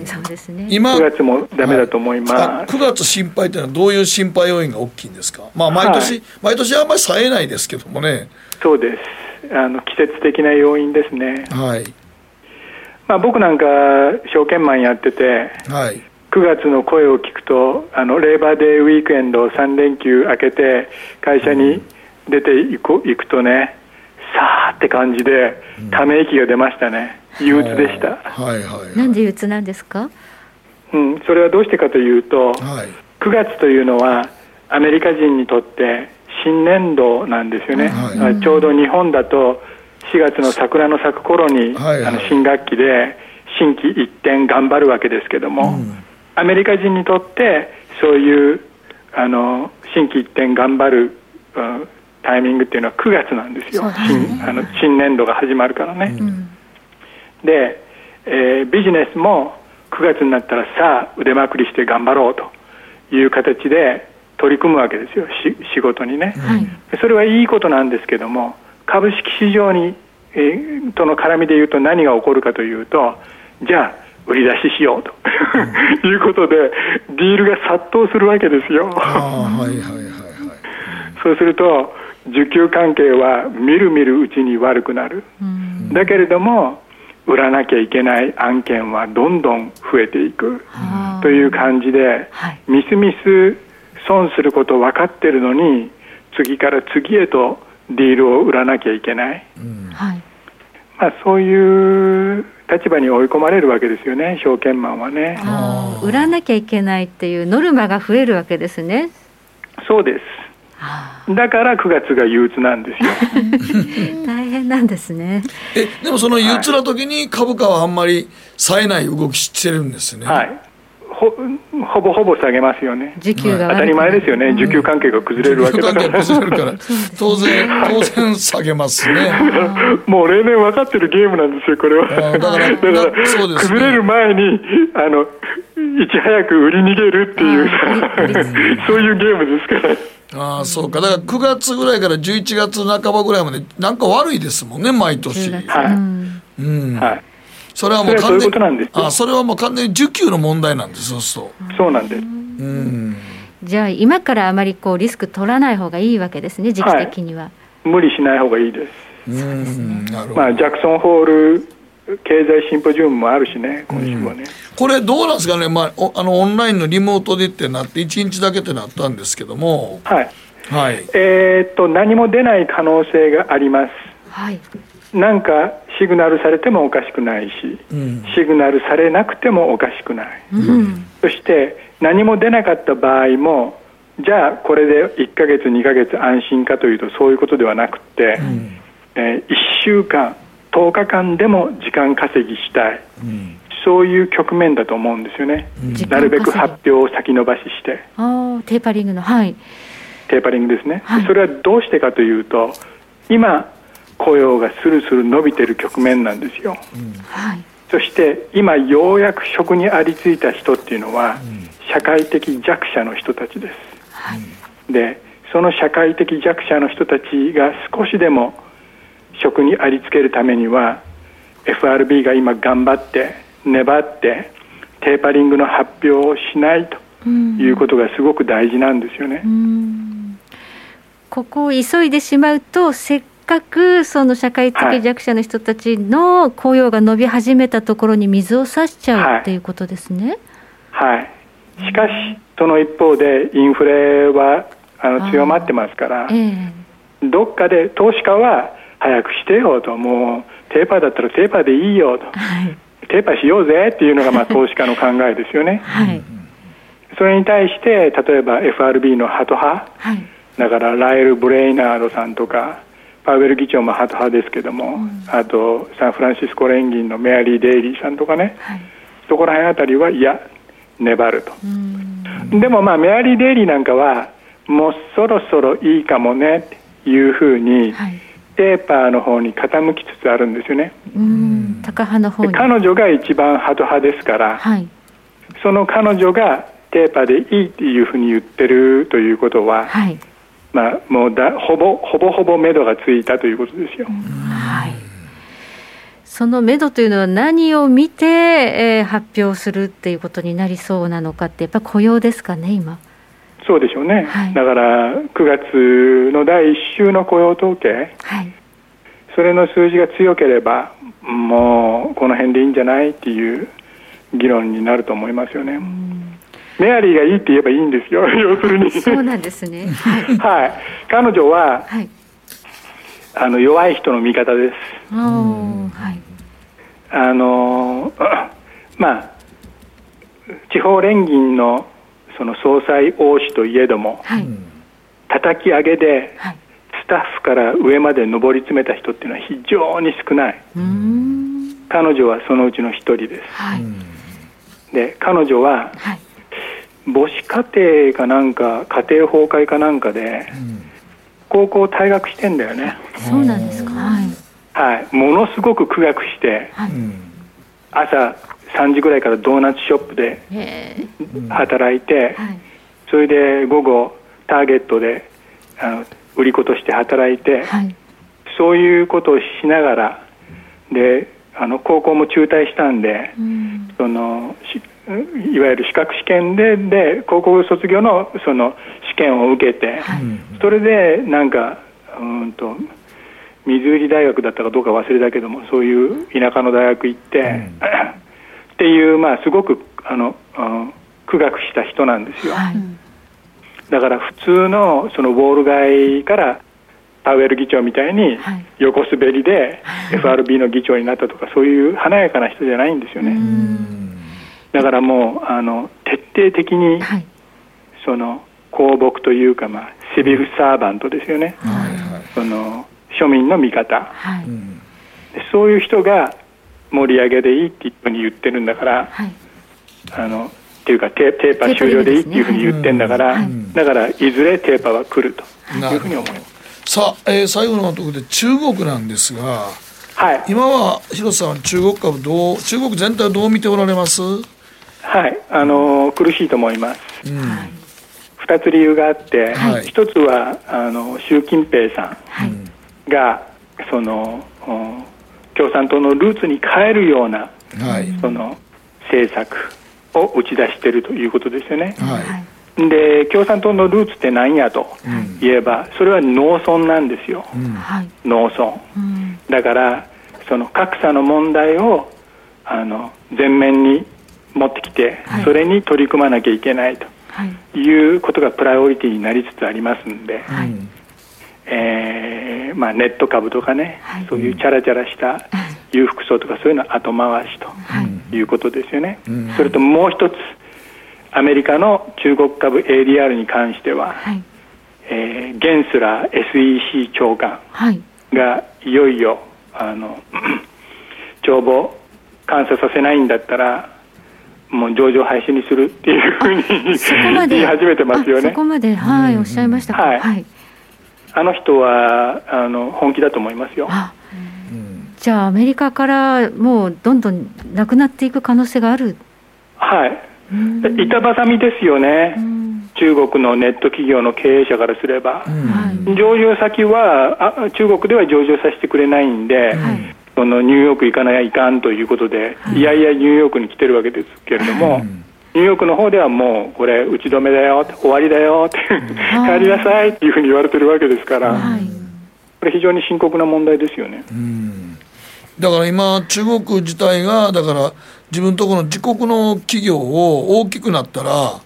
うん、そうですね。今9月もダメだと思います。はい、9月心配というのはどういう心配要因が大きいんですか？まあ毎年、はい、毎年あんまり冴えないですけどもね。そうです。あの季節的な要因ですね。はい。まあ僕なんか証券マンやってて、はい。9月の声を聞くとあのレーバーデーウィークエンド3連休明けて会社に出ていく,、いくとねさあって感じでため息が出ましたね、憂鬱でした。はいはい、なんで憂鬱なんですか？うん、それはどうしてかというと、はい、9月というのはアメリカ人にとって新年度なんですよね、はい、ちょうど日本だと4月の桜の咲く頃に、はいはい、あの新学期で新規一転頑張るわけですけども、うん、アメリカ人にとってそういうあの新規一転頑張る、うん、タイミングっていうのは9月なんですよ、ね、新あの新年度が始まるからね。うん、で、えー、ビジネスも9月になったらさあ腕まくりして頑張ろうという形で取り組むわけですよ。仕事にね、はい、それはいいことなんですけども株式市場に、えー、との絡みでいうと何が起こるかというとじゃあ売り出ししようと。いうことでディールが殺到するわけですよ。はいはいはいはい、そうすると需給関係はみるみるうちに悪くなる。だけれども売らなきゃいけない案件はどんどん増えていく。という感じで、はい、みすみす損すること分かってるのに次から次へとディールを売らなきゃいけない、うん。まあ、そういう立場に追い込まれるわけですよね証券マンはね。売らなきゃいけないっていうノルマが増えるわけですね。そうですだから9月が憂鬱なんですよ。大変なんですね。えでもその憂鬱な時に株価はあんまり冴えない動きしてるんですね。はいほほぼほぼ下げますよね。時給が当たり前ですよね、需給関係が崩れるわけだから。崩れるから。当然 当然下げますね。もう例年分かってるゲームなんですよこれは。だからだから崩れる前にあのいち早く売り逃げるっていう そういうゲームですから。ああそうか。だから9月ぐらいから11月半ばぐらいまでなんか悪いですもんね毎年。はい、うん、はい、それはもう完全にあそれはもう完全に需給の問題なんですそうすると。そうなんです。うん。じゃあ今からあまりこうリスク取らない方がいいわけですね時期的には、はい、無理しない方がいいです。そうですねまあジャクソンホール経済シンポジウムもあるしね、今週はね、うん、これ、どうなんですかね、まあ、あのオンラインのリモートでってなって、1日だけってなったんですけども、はい。はい。えー、っと何も出ない可能性があります。はいなんかシグナルされてもおかしくないし、うん、シグナルされなくてもおかしくない、うん、そして何も出なかった場合もじゃあこれで1か月2か月安心かというとそういうことではなくて、うん、えー、1週間10日間でも時間稼ぎしたい、うん、そういう局面だと思うんですよね、うん、なるべく発表を先延ばしして。あテーパリングの。はい。テーパリングですね、はい、それはどうしてかというと今雇用がスルスル伸びてる局面なんですよ、うん、はい、そして今ようやく職にありついた人っていうのは、社会的弱者の人たちです、はい、でその社会的弱者の人たちが少しでも職にありつけるためには FRB が今頑張って粘ってテーパリングの発表をしないということがすごく大事なんですよね。ここを急いでしまうとせっかくその社会的弱者の人たちの雇用が伸び始めたところに水を差しちゃうっていうことですね。はい、はい、しかしその一方でインフレはあの強まってますから、えー、どっかで投資家は早くしてよともう。テーパーだったらテーパーでいいよと、はい、テーパーしようぜっていうのがまあ投資家の考えですよね。はい、それに対して例えば FRB のハト派、はい、だからライル・ブレイナードさんとかパウエル議長もハト派ですけども、うん、あとサンフランシスコ連銀のメアリー・デイリーさんとかね、はい、そこら辺あたりはいや粘ると。でもまあメアリー・デイリーなんかはもうそろそろいいかもねっていうふうに、はい。テーパーの方に傾きつつあるんですよね。高派の方彼女が一番ハト派ですから、はい、その彼女がテーパーでいいっていうふうに言ってるということは、はい、まあ、もうだほぼほぼほぼ目処がついたということですよ。はい、その目処というのは何を見て、えー、発表するっていうことになりそうなのかってやっぱ雇用ですかね今。そうでしょうね、はい、だから9月の第1週の雇用統計、はい、それの数字が強ければもうこの辺でいいんじゃないっていう議論になると思いますよね。メアリーがいいって言えばいいんですよ、要するに。そうなんですね。はい。彼女は、はい、あの弱い人の味方です。はい。あの まあ地方連銀のその総裁王子といえども、はい、叩き上げで、スタッフから上まで上り詰めた人っていうのは非常に少ない彼女はそのうちの一人です、はい、で彼女は、はい、母子家庭かなんか家庭崩壊かなんかで、うん、高校退学してんだよね。そうなんですか。はい、はい、ものすごく苦学して、はい、朝3時ぐらいからドーナツショップで働いて、はい、それで午後ターゲットであの売り子として働いて、はい、そういうことをしながらであの高校も中退したんで、うん、そのいわゆる資格試験でで高校卒業のその試験を受けて、はい、それでなんかうんとミズーリ大学だったかどうか忘れたけどもそういう田舎の大学行って、うん、っていう、まあ、すごくあの苦学した人なんですよ、はい、だから普通のそのウォール街からパウエル議長みたいに横滑りで FRB の議長になったとかそういう華やかな人じゃないんですよね。だからもうあの徹底的に、その公僕というか、まあ、シビルサーバントですよね、その庶民の味方、はい、そういう人が盛り上げでいいっていうふうに言ってるんだから、はい、あのっていうかテーパー終了でいいっていうふうに言ってんだから、だからいずれテーパーは来ると。いうふうに思います。さあ、えー、最後のところで中国なんですが、はい、今は広瀬さん中国株どう中国全体をどう見ておられます？はい。あのー、苦しいと思います、うん、2つ理由があって、はい、1つはあの習近平さんが、その共産党のルーツに変えるような、はい、その政策を打ち出しているということですよね。はい。で共産党のルーツって何やと言えば、それは農村なんですよ、うん、農村、うん、だからその格差の問題をあの前面に持ってきて、はい、それに取り組まなきゃいけないとい。うことがプライオリティになりつつありますんで、はい、えー、まあ、ネット株とかね、はい、そういうチャラチャラした裕福層とかそういうの後回しとい。うことですよね、それともう一つアメリカの中国株 ADR に関しては、はい、えー、ゲンスラー SEC 長官がいよいよあの 帳簿監査させないんだったらもう上場廃止にするっていうふうに言い始めてますよね。そこまで、はい、おっしゃいましたはい、はい、あの人はあの本気だと思いますよ。じゃあアメリカからもうどんどんなくなっていく可能性がある。はい。板挟みですよね、中国のネット企業の経営者からすれば、上場先はあ中国では上場させてくれないんで、そのニューヨーク行かないかんということで、いやいやニューヨークに来てるわけですけれども、ニューヨークの方ではもうこれ打ち止めだよ終わりだよって帰りなさいっていうふうに言われてるわけですから、これ非常に深刻な問題ですよね。だから今中国自体がだから自分とこの自国の企業を大きくなったら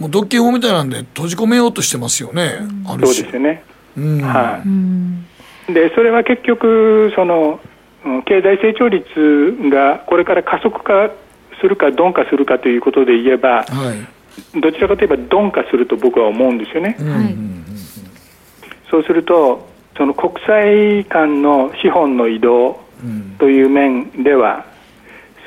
もう独禁法みたいなんで閉じ込めようとしてますよね、うん、そうですよね、うん、はい、でそれは結局その経済成長率がこれから加速化するか鈍化するかということで言えば、はい、どちらかといえば鈍化すると僕は思うんですよね、はい、そうするとその国際間の資本の移動という面では、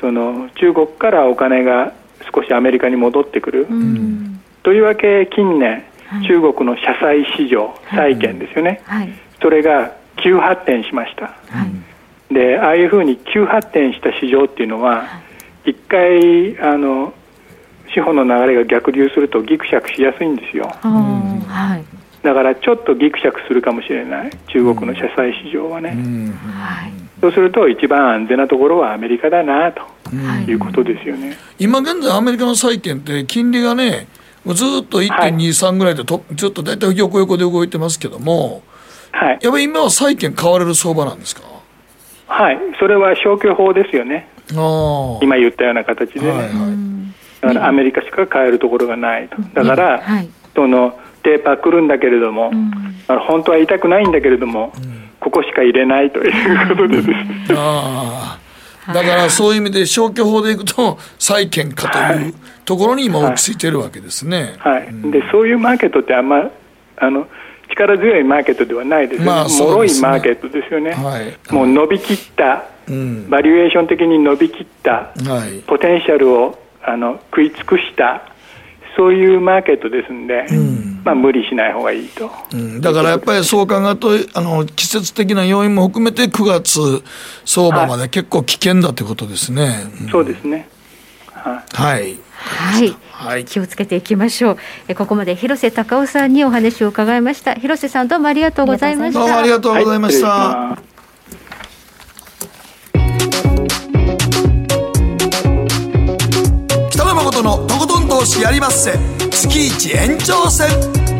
その中国からお金が少しアメリカに戻ってくる、うん、とりわけ近年、はい、中国の社債市場、債券ですよね、はい、それが急発展しました、はい、でああいうふうに急発展した市場っていうのは、一回あの資本の流れが逆流するとぎくしゃくしやすいんですよ、はい、だからちょっとぎくしゃくするかもしれない。中国の社債市場はね、はい。そうすると一番安全なところはアメリカだなとい。うことですよね、今現在アメリカの債券って金利がねずっと1.23ぐらいでと、ずっと大体横横で動いてますけども、はい、やっぱり今は債券買われる相場なんですか？はい。それは消去法ですよね。今言ったような形でね、はいはい、だからアメリカしか買えるところがないと。だから、はい、そのテーパー来るんだけれども、うん、本当は痛くないんだけれども、うん。ここしか入れないということでです、だからそういう意味で消去法でいくと債券かというところに今落ち着いてるわけですね。はい、はい、でそういうマーケットってあんまあの力強いマーケットではないですよね、まあ、脆、ね、いマーケットですよね、はい、もう伸びきった、うん、バリエーション的に伸びきった、はい、ポテンシャルをあの食い尽くしたそういうマーケットですんで、うん、まあ、無理しない方がいいと、うん、だからやっぱりそう考えるとあの季節的な要因も含めて9月相場まで結構危険だということですね、うん、そうですねはい、はい、はい、気をつけていきましょう。えここまで広瀬隆夫さんにお話を伺いました。広瀬さんどうもありがとうございました。どうもありがとうございました、はい北野誠のとことん投資やりまっせ。月一延長戦「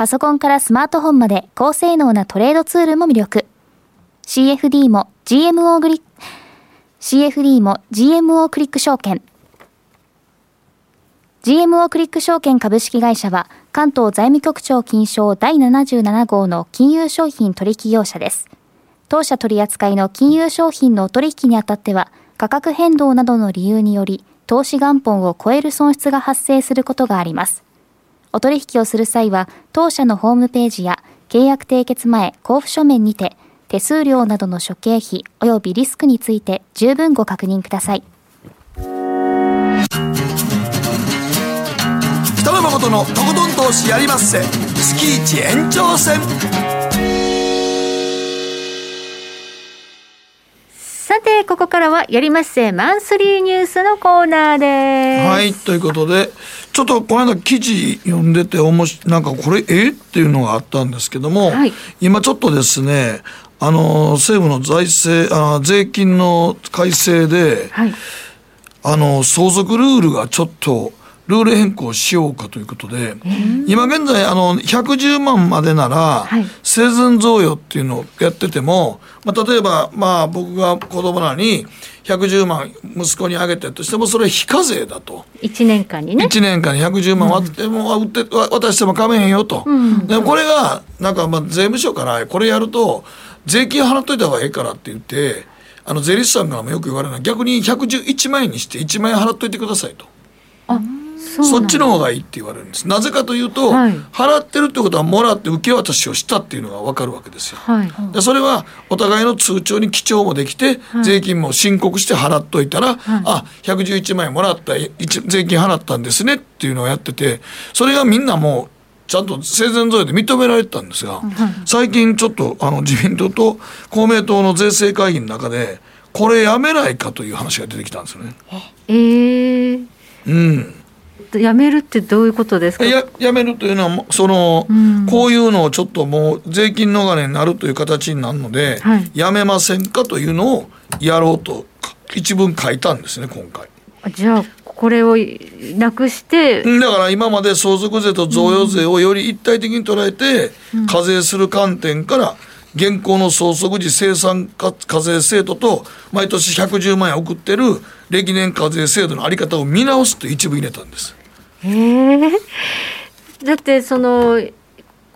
パソコンからスマートフォンまで高性能なトレードツールも魅力。CFD も GMO グリ CFD も GMO クリック証券。GMO クリック証券株式会社は関東財務局長金賞第77号の金融商品取引業者です。当社取扱いの金融商品の取引にあたっては、価格変動などの理由により、投資元本を超える損失が発生することがあります。お取引をする際は、当社のホームページや契約締結前交付書面にて、手数料などの諸経費及びリスクについて十分ご確認ください。北野誠のとことん投資やりまっせ月一延長戦さてここからはやりまっせマンスリーニュースのコーナーです。はいということでちょっとこの間記事読んでておもしなんかこれえっていうのがあったんですけども、はい、今ちょっとですねあの政府の財政あ税金の改正で、はい、あの相続ルールがちょっとルール変更しようかということで、今現在あの110万までなら、生前贈与っていうのをやってても、まあ、例えばまあ僕が子供らに110万息子にあげてとしてもそれ非課税だと。1年間にね。1年間に110万割っても、うん、って渡しても構えへんよと、うん、でもこれがなんかまあ税務署からこれやると税金払っといた方がええからって言ってあの税理士さんからもよく言われるのは逆に111万円にして1万円払っといてくださいと。あそっちの方がいいって言われるんです。なぜかというと、はい、払ってるってことはもらって受け渡しをしたっていうのが分かるわけですよ、はい、でそれはお互いの通帳に記帳もできて、はい、税金も申告して払っといたら、はい、あ111万円もらった税金払ったんですねっていうのをやっててそれがみんなもうちゃんと生前贈与で認められてたんですが、最近ちょっとあの自民党と公明党の税制会議の中でこれやめないかという話が出てきたんですよね。えー、うんやめるってどういうことですか？ややめるというのはその、うん、こういうのをちょっともう税金逃れになるという形になるので、はい、やめませんかというのをやろうと一文書いたんですね今回。じゃあこれをなくしてだから今まで相続税と贈与税をより一体的に捉えて課税する観点から現行の相続時生産課税制度と毎年110万円送ってる歴年課税制度の在り方を見直すと一部入れたんです。えだってその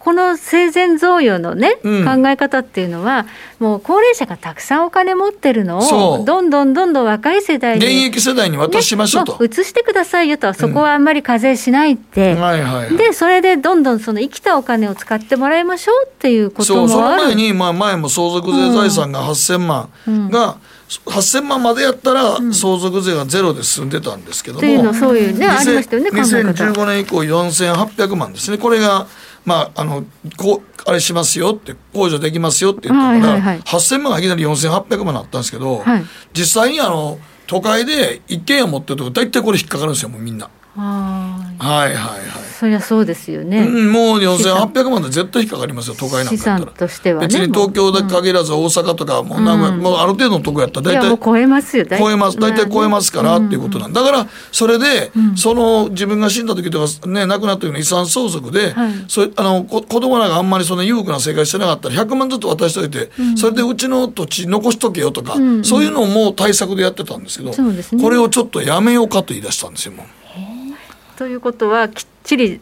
この生前贈与のね、うん、考え方っていうのはもう高齢者がたくさんお金持ってるのをどんどんどんどん若い世代に現役世代に渡しましょうと、ね、移してくださいよと。そこはあんまり課税しないって、うんはいはい、でそれでどんどんその生きたお金を使ってもらいましょうっていうこともそう。その前に、まあ、前も相続税財産が8000万が、うん8000万までやったら相続税がゼロで済んでたんですけども、うん、そういうねありましたよね2015年以降4800万ですね。これがまああのこうあれしますよって控除できますよって言ったから、はいはいはい、8000万がいきなり4800万あったんですけど、はい、実際にあの都会で一軒家持ってると大体これ引っかかるんですよもうみんなはい。はいはいそりゃそうですよね、うん、もう4800万で絶対引っかかりますよ都会なんか資産としては、ね、別に東京だけ限らず大阪とかもう名古屋、うん、もうある程度のとこやったら大体超えますよ超えます大体超えますからっていうことなんだ。からそれで、その自分が死んだ時とかね亡くなったような遺産相続で、はい、そあの子供らがあんまりそんな裕福な生活してなかったら100万ずつ渡しといて、それでうちの土地残しとけよとか、そういうのも対策でやってたんですけど、ね、これをちょっとやめようかと言い出したんですよもう。ということはきっちり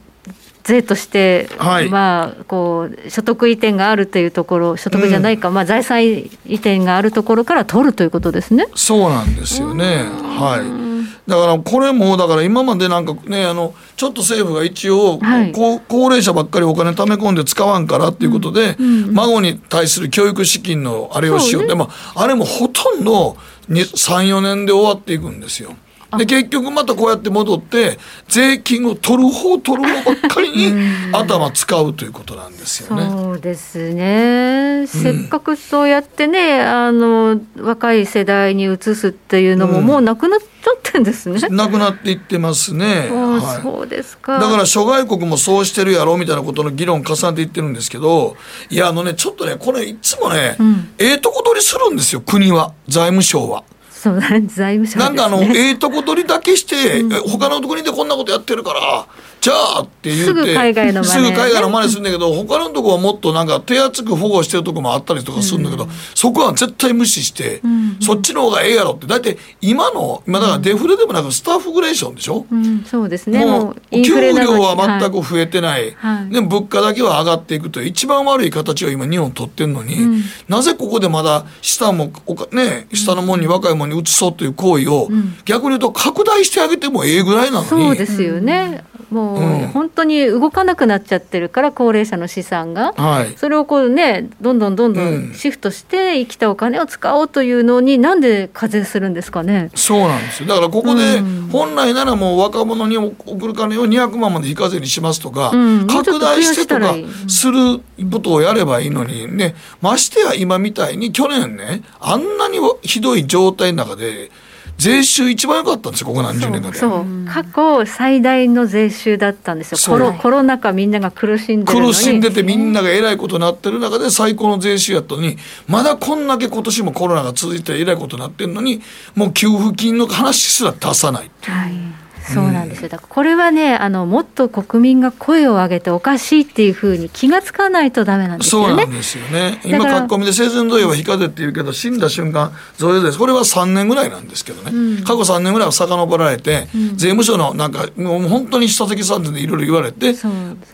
税として、はい、まあ、こう所得移転があるというところ、所得じゃないか、うん、まあ、財産移転があるところから取るということですね。そうなんですよね。はい。だからこれもだから今までなんかねあのちょっと政府が一応、はい、高齢者ばっかりお金貯め込んで使わんからっていうことで、うんうん、孫に対する教育資金のあれをしよう。って、ね、まあ、あれもほとんど34年で終わっていくんですよ。で結局またこうやって戻って税金を取る方取る方ばっかりに頭使うということなんですよね。そうですね、せっかくそうやってねあの若い世代に移すっていうのももうなくなっちゃってんですね。なくなっていってますね。はい、そうですか。だから諸外国もそうしてるやろうみたいなことの議論重ねていってるんですけどいやあのねちょっとねこれいつもね、うん、ええとこ取りするんですよ国は財務省は。そう 財務省、ね、なんかあのええとこ取りだけして、うん、他の国でこんなことやってるからじゃあって言ってすぐ海外の真似、すぐ海外の真似するんだけど他のとこはもっとなんか手厚く保護してるとこもあったりとかするんだけど、うん、そこは絶対無視して、うん、そっちの方がええやろって。大体今の今だからデフレでもなくスタッフグレーションでしょ、うん、そうですね。もう給料は全く増えてない、はい、でも物価だけは上がっていくという一番悪い形を今日本取ってるのに、なぜここでまだ下もね下のもんに若いもんに移そうという行為を、逆に言うと拡大してあげてもええぐらいなのに。そうですよね、もう本当に動かなくなっちゃってるから高齢者の資産が、はい、それをこうねどんどんどんどんシフトして生きたお金を使おうというのになんで課税するんですかね。そうなんですよ。だからここで本来ならもう若者に送る金を200万まで非課税にしますとか、うん、拡大してとかすることをやればいいのにね。ましてや今みたいに去年ねあんなにひどい状態の中で税収一番良かったんですよここ何十年かで。そう過去最大の税収だったんですよ。コロコロナ禍みんなが苦しんで苦しんでてみんながえらいことになってる中で最高の税収やったのにまだこんだけ今年もコロナが続いてえらいことになってるのにもう給付金の話すら出さない。はいそうなんですよ。だからこれはねあのもっと国民が声を上げておかしいっていうふうに気が付かないとダメなんですよね。そうなんですよね。今書き込みで生前贈与は非課税っていうけど死んだ瞬間贈与です。これは3年ぐらいなんですけどね、うん、過去3年ぐらいは遡られて、うん、税務署のなんかもう本当に下関三点でいろいろ言われて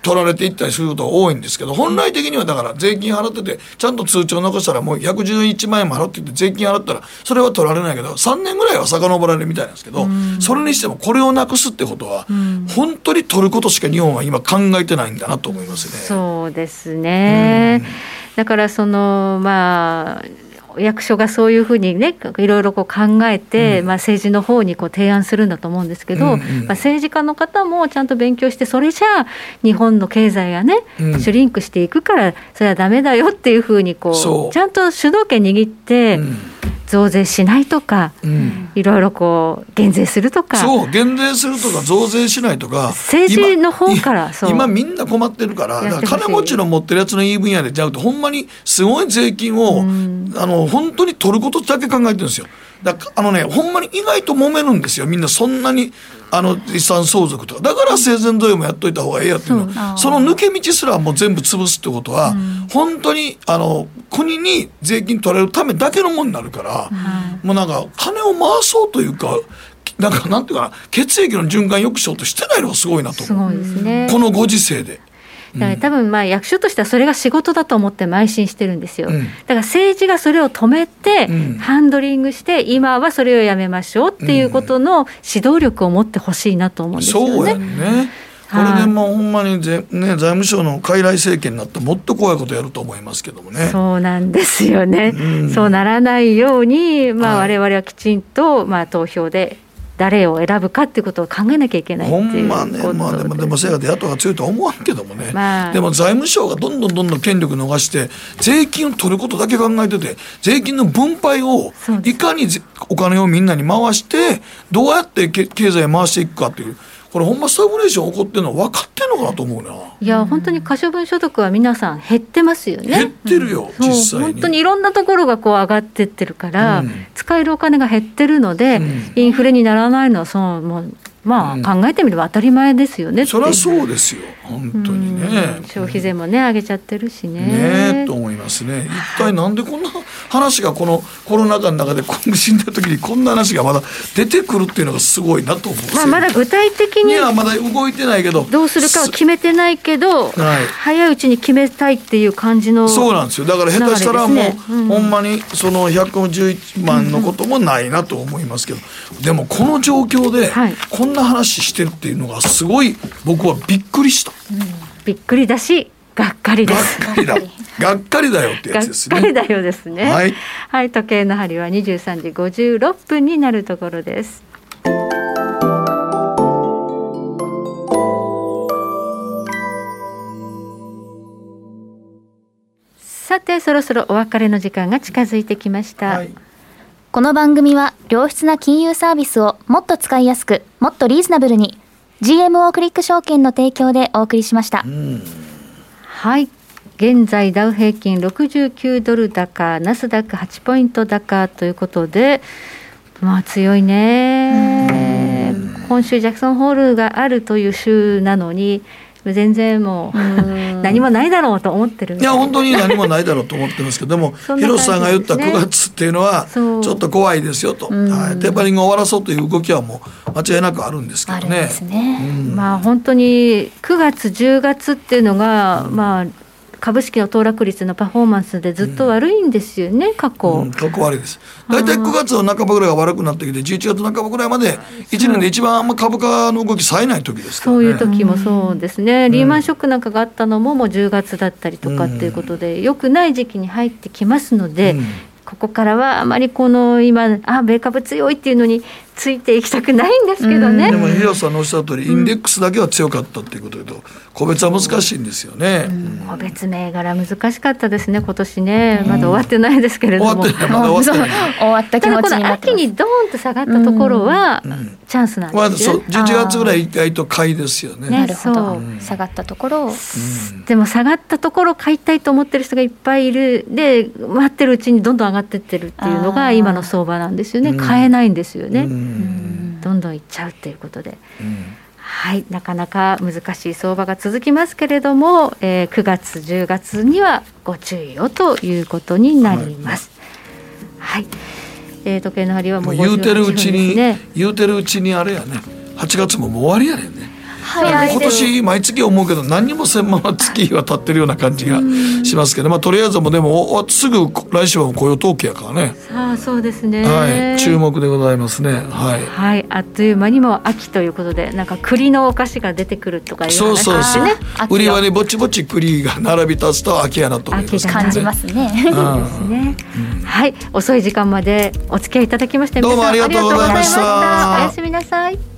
取られていったりすることが多いんですけど本来的にはだから税金払っててちゃんと通帳残したらもう111万円も払ってて税金払ったらそれは取られないけど3年ぐらいは遡られるみたいなんですけど、うん、それにしてもこれをなくすってことは本当に取ることしか日本は今考えてないんだなと思いますね。そうですね、だからそのまあ役所がそういうふうにねいろいろこう考えて、うん、まあ、政治の方にこう提案するんだと思うんですけど、うんうん、まあ、政治家の方もちゃんと勉強してそれじゃあ日本の経済がね、うん、シュリンクしていくからそれはだめだよっていうふうにこうちゃんと主導権握って。うん。増税しないとか、うん、いろいろこう減税するとか。そう減税するとか増税しないとか政治の方から今みんな困ってるから金持ちの持ってるやつの言い分野でちゃうとほんまにすごい税金を、うん、あの本当に取ることだけ考えてるんですよ。だあのねほんまに意外と揉めるんですよ。みんなそんなにあの遺産相続とか。だから生前贈与もやっといた方がええやっていうの。その抜け道すらもう全部潰すってことは、うん、本当にあの国に税金取られるためだけのものになるから、うん、もうなんか金を回そうというかなんかなんていうかな血液の循環よくしようとしてないのがすごいなと思う、ね、このご時世で。だから多分まあ役所としてはそれが仕事だと思って邁進してるんですよ、うん、だから政治がそれを止めて、ハンドリングして今はそれをやめましょうっていうことの指導力を持ってほしいなと思うんですよね。そうやね。これでもうほんまにぜ、ね、財務省の傀儡政権になってもっと怖いことやると思いますけどもね。そうなんですよね。うん、そうならないように、まあ、我々はきちんと、まあ、投票で誰を選ぶかっていうことを考えなきゃいけないほんまね、まあ、でもでもせやで野党が強いとは思わんけどもね、まあ、でも財務省がどんどんどんどん権力逃して税金を取ることだけ考えてて税金の分配をいかにお金をみんなに回してどうやって経済を回していくかっていうこれほんまスタグネーション起こってるの分かってんのかなと思うな。いや本当に可処分所得は皆さん減ってますよね。減ってるよ、うん、実際本当にいろんなところがこう上がってってるから、うん、使えるお金が減ってるので、うん、インフレにならないのはそのもうまあ、考えてみれば当たり前ですよねそりゃそうですよ。本当にね、消費税もね上げちゃってるしね。ねと思いますね。一体なんでこんな話がこのコロナ禍の中で死んだ時にこんな話がまだ出てくるっていうのがすごいなと思う、まあ、まだ具体的にはまだ動いてないけど。どうするかは決めてないけど、はい、早いうちに決めたいっていう感じのそうなんですよ。だから下手したらもう、ね。うん、ほんまにその111万のこともないなと思いますけど、うん、でもこの状況でこんな話してるっていうのがすごい僕はびっくりした。うん、びっくりだしがっかり。がっかりだ。がっかりだよってやつですね。がっかりだよですね。はい、はい、時計の針は二十三時五十六分になるところです。さてそろそろお別れの時間が近づいてきました。はいこの番組は良質な金融サービスをもっと使いやすくもっとリーズナブルに GMO クリック証券の提供でお送りしました。はい。現在ダウ平均69ドル高ナスダック8ポイント高ということでまあ強いね。今週ジャクソンホールがあるという週なのに全然もう何もないだろうと思ってる。いや本当に何もないだろうと思ってますけどでも広瀬さんが言った9月っていうのはちょっと怖いですよと、はい、テーパリングを終わらそうという動きはもう間違いなくあるんですけどね。ね。まあ本当に9月10月っていうのが、まあ株式の騰落率のパフォーマンスでずっと悪いんですよね、うん、過去、うん、過去悪いです。大体9月の半ばぐらいが悪くなってきて11月半ばぐらいまで1年で一番あんま株価の動き冴えない時ですから、ね、そういう時もそうですね、うん、リーマンショックなんかがあったのももう10月だったりとかっていうことで、よくない時期に入ってきますので、ここからはあまりこの今あ米株強いっていうのについていきたくないんですけどね。でも広さんのおっしゃる通り、インデックスだけは強かったっていうことで個別は難しいんですよね。個別銘柄難しかったですね今年ね、まだ終わってないですけれども。終わってないまだ終わってない。終わった気持ちになって秋にドーンと下がったところは、チャンスなんですよ、ね。まあ、11月ぐらい意外と買いですよね。なるほど。下がったところでも下がったところ買いたいと思ってる人がいっぱいいるで待ってるうちにどんどん上がってってるっていうのが今の相場なんですよね。買えないんですよね。どんどんいっちゃうということで。はい、なかなか難しい相場が続きますけれども、えー、9月10月にはご注意をということになります。はい、はい、えー、時計の針はもう、ね、言うてるうちに言うてるうちにあれやね。8月ももう終わりやねんね。今年毎月思うけど何にもせんまま月は経ってるような感じがしますけど、まあ、とりあえずもでもすぐ来週は雇用統計やからね。あそうですね、はい、注目でございますね。はい、はい、あっという間にも秋ということでなんか栗のお菓子が出てくるとかいう話、ね、そうそうそう。売り場にぼちぼち栗が並び立つと秋やなと思います、ね、感じますね。ね、はい。遅い時間までお付き合いいただきましてどうもありがとうございました。おやすみなさい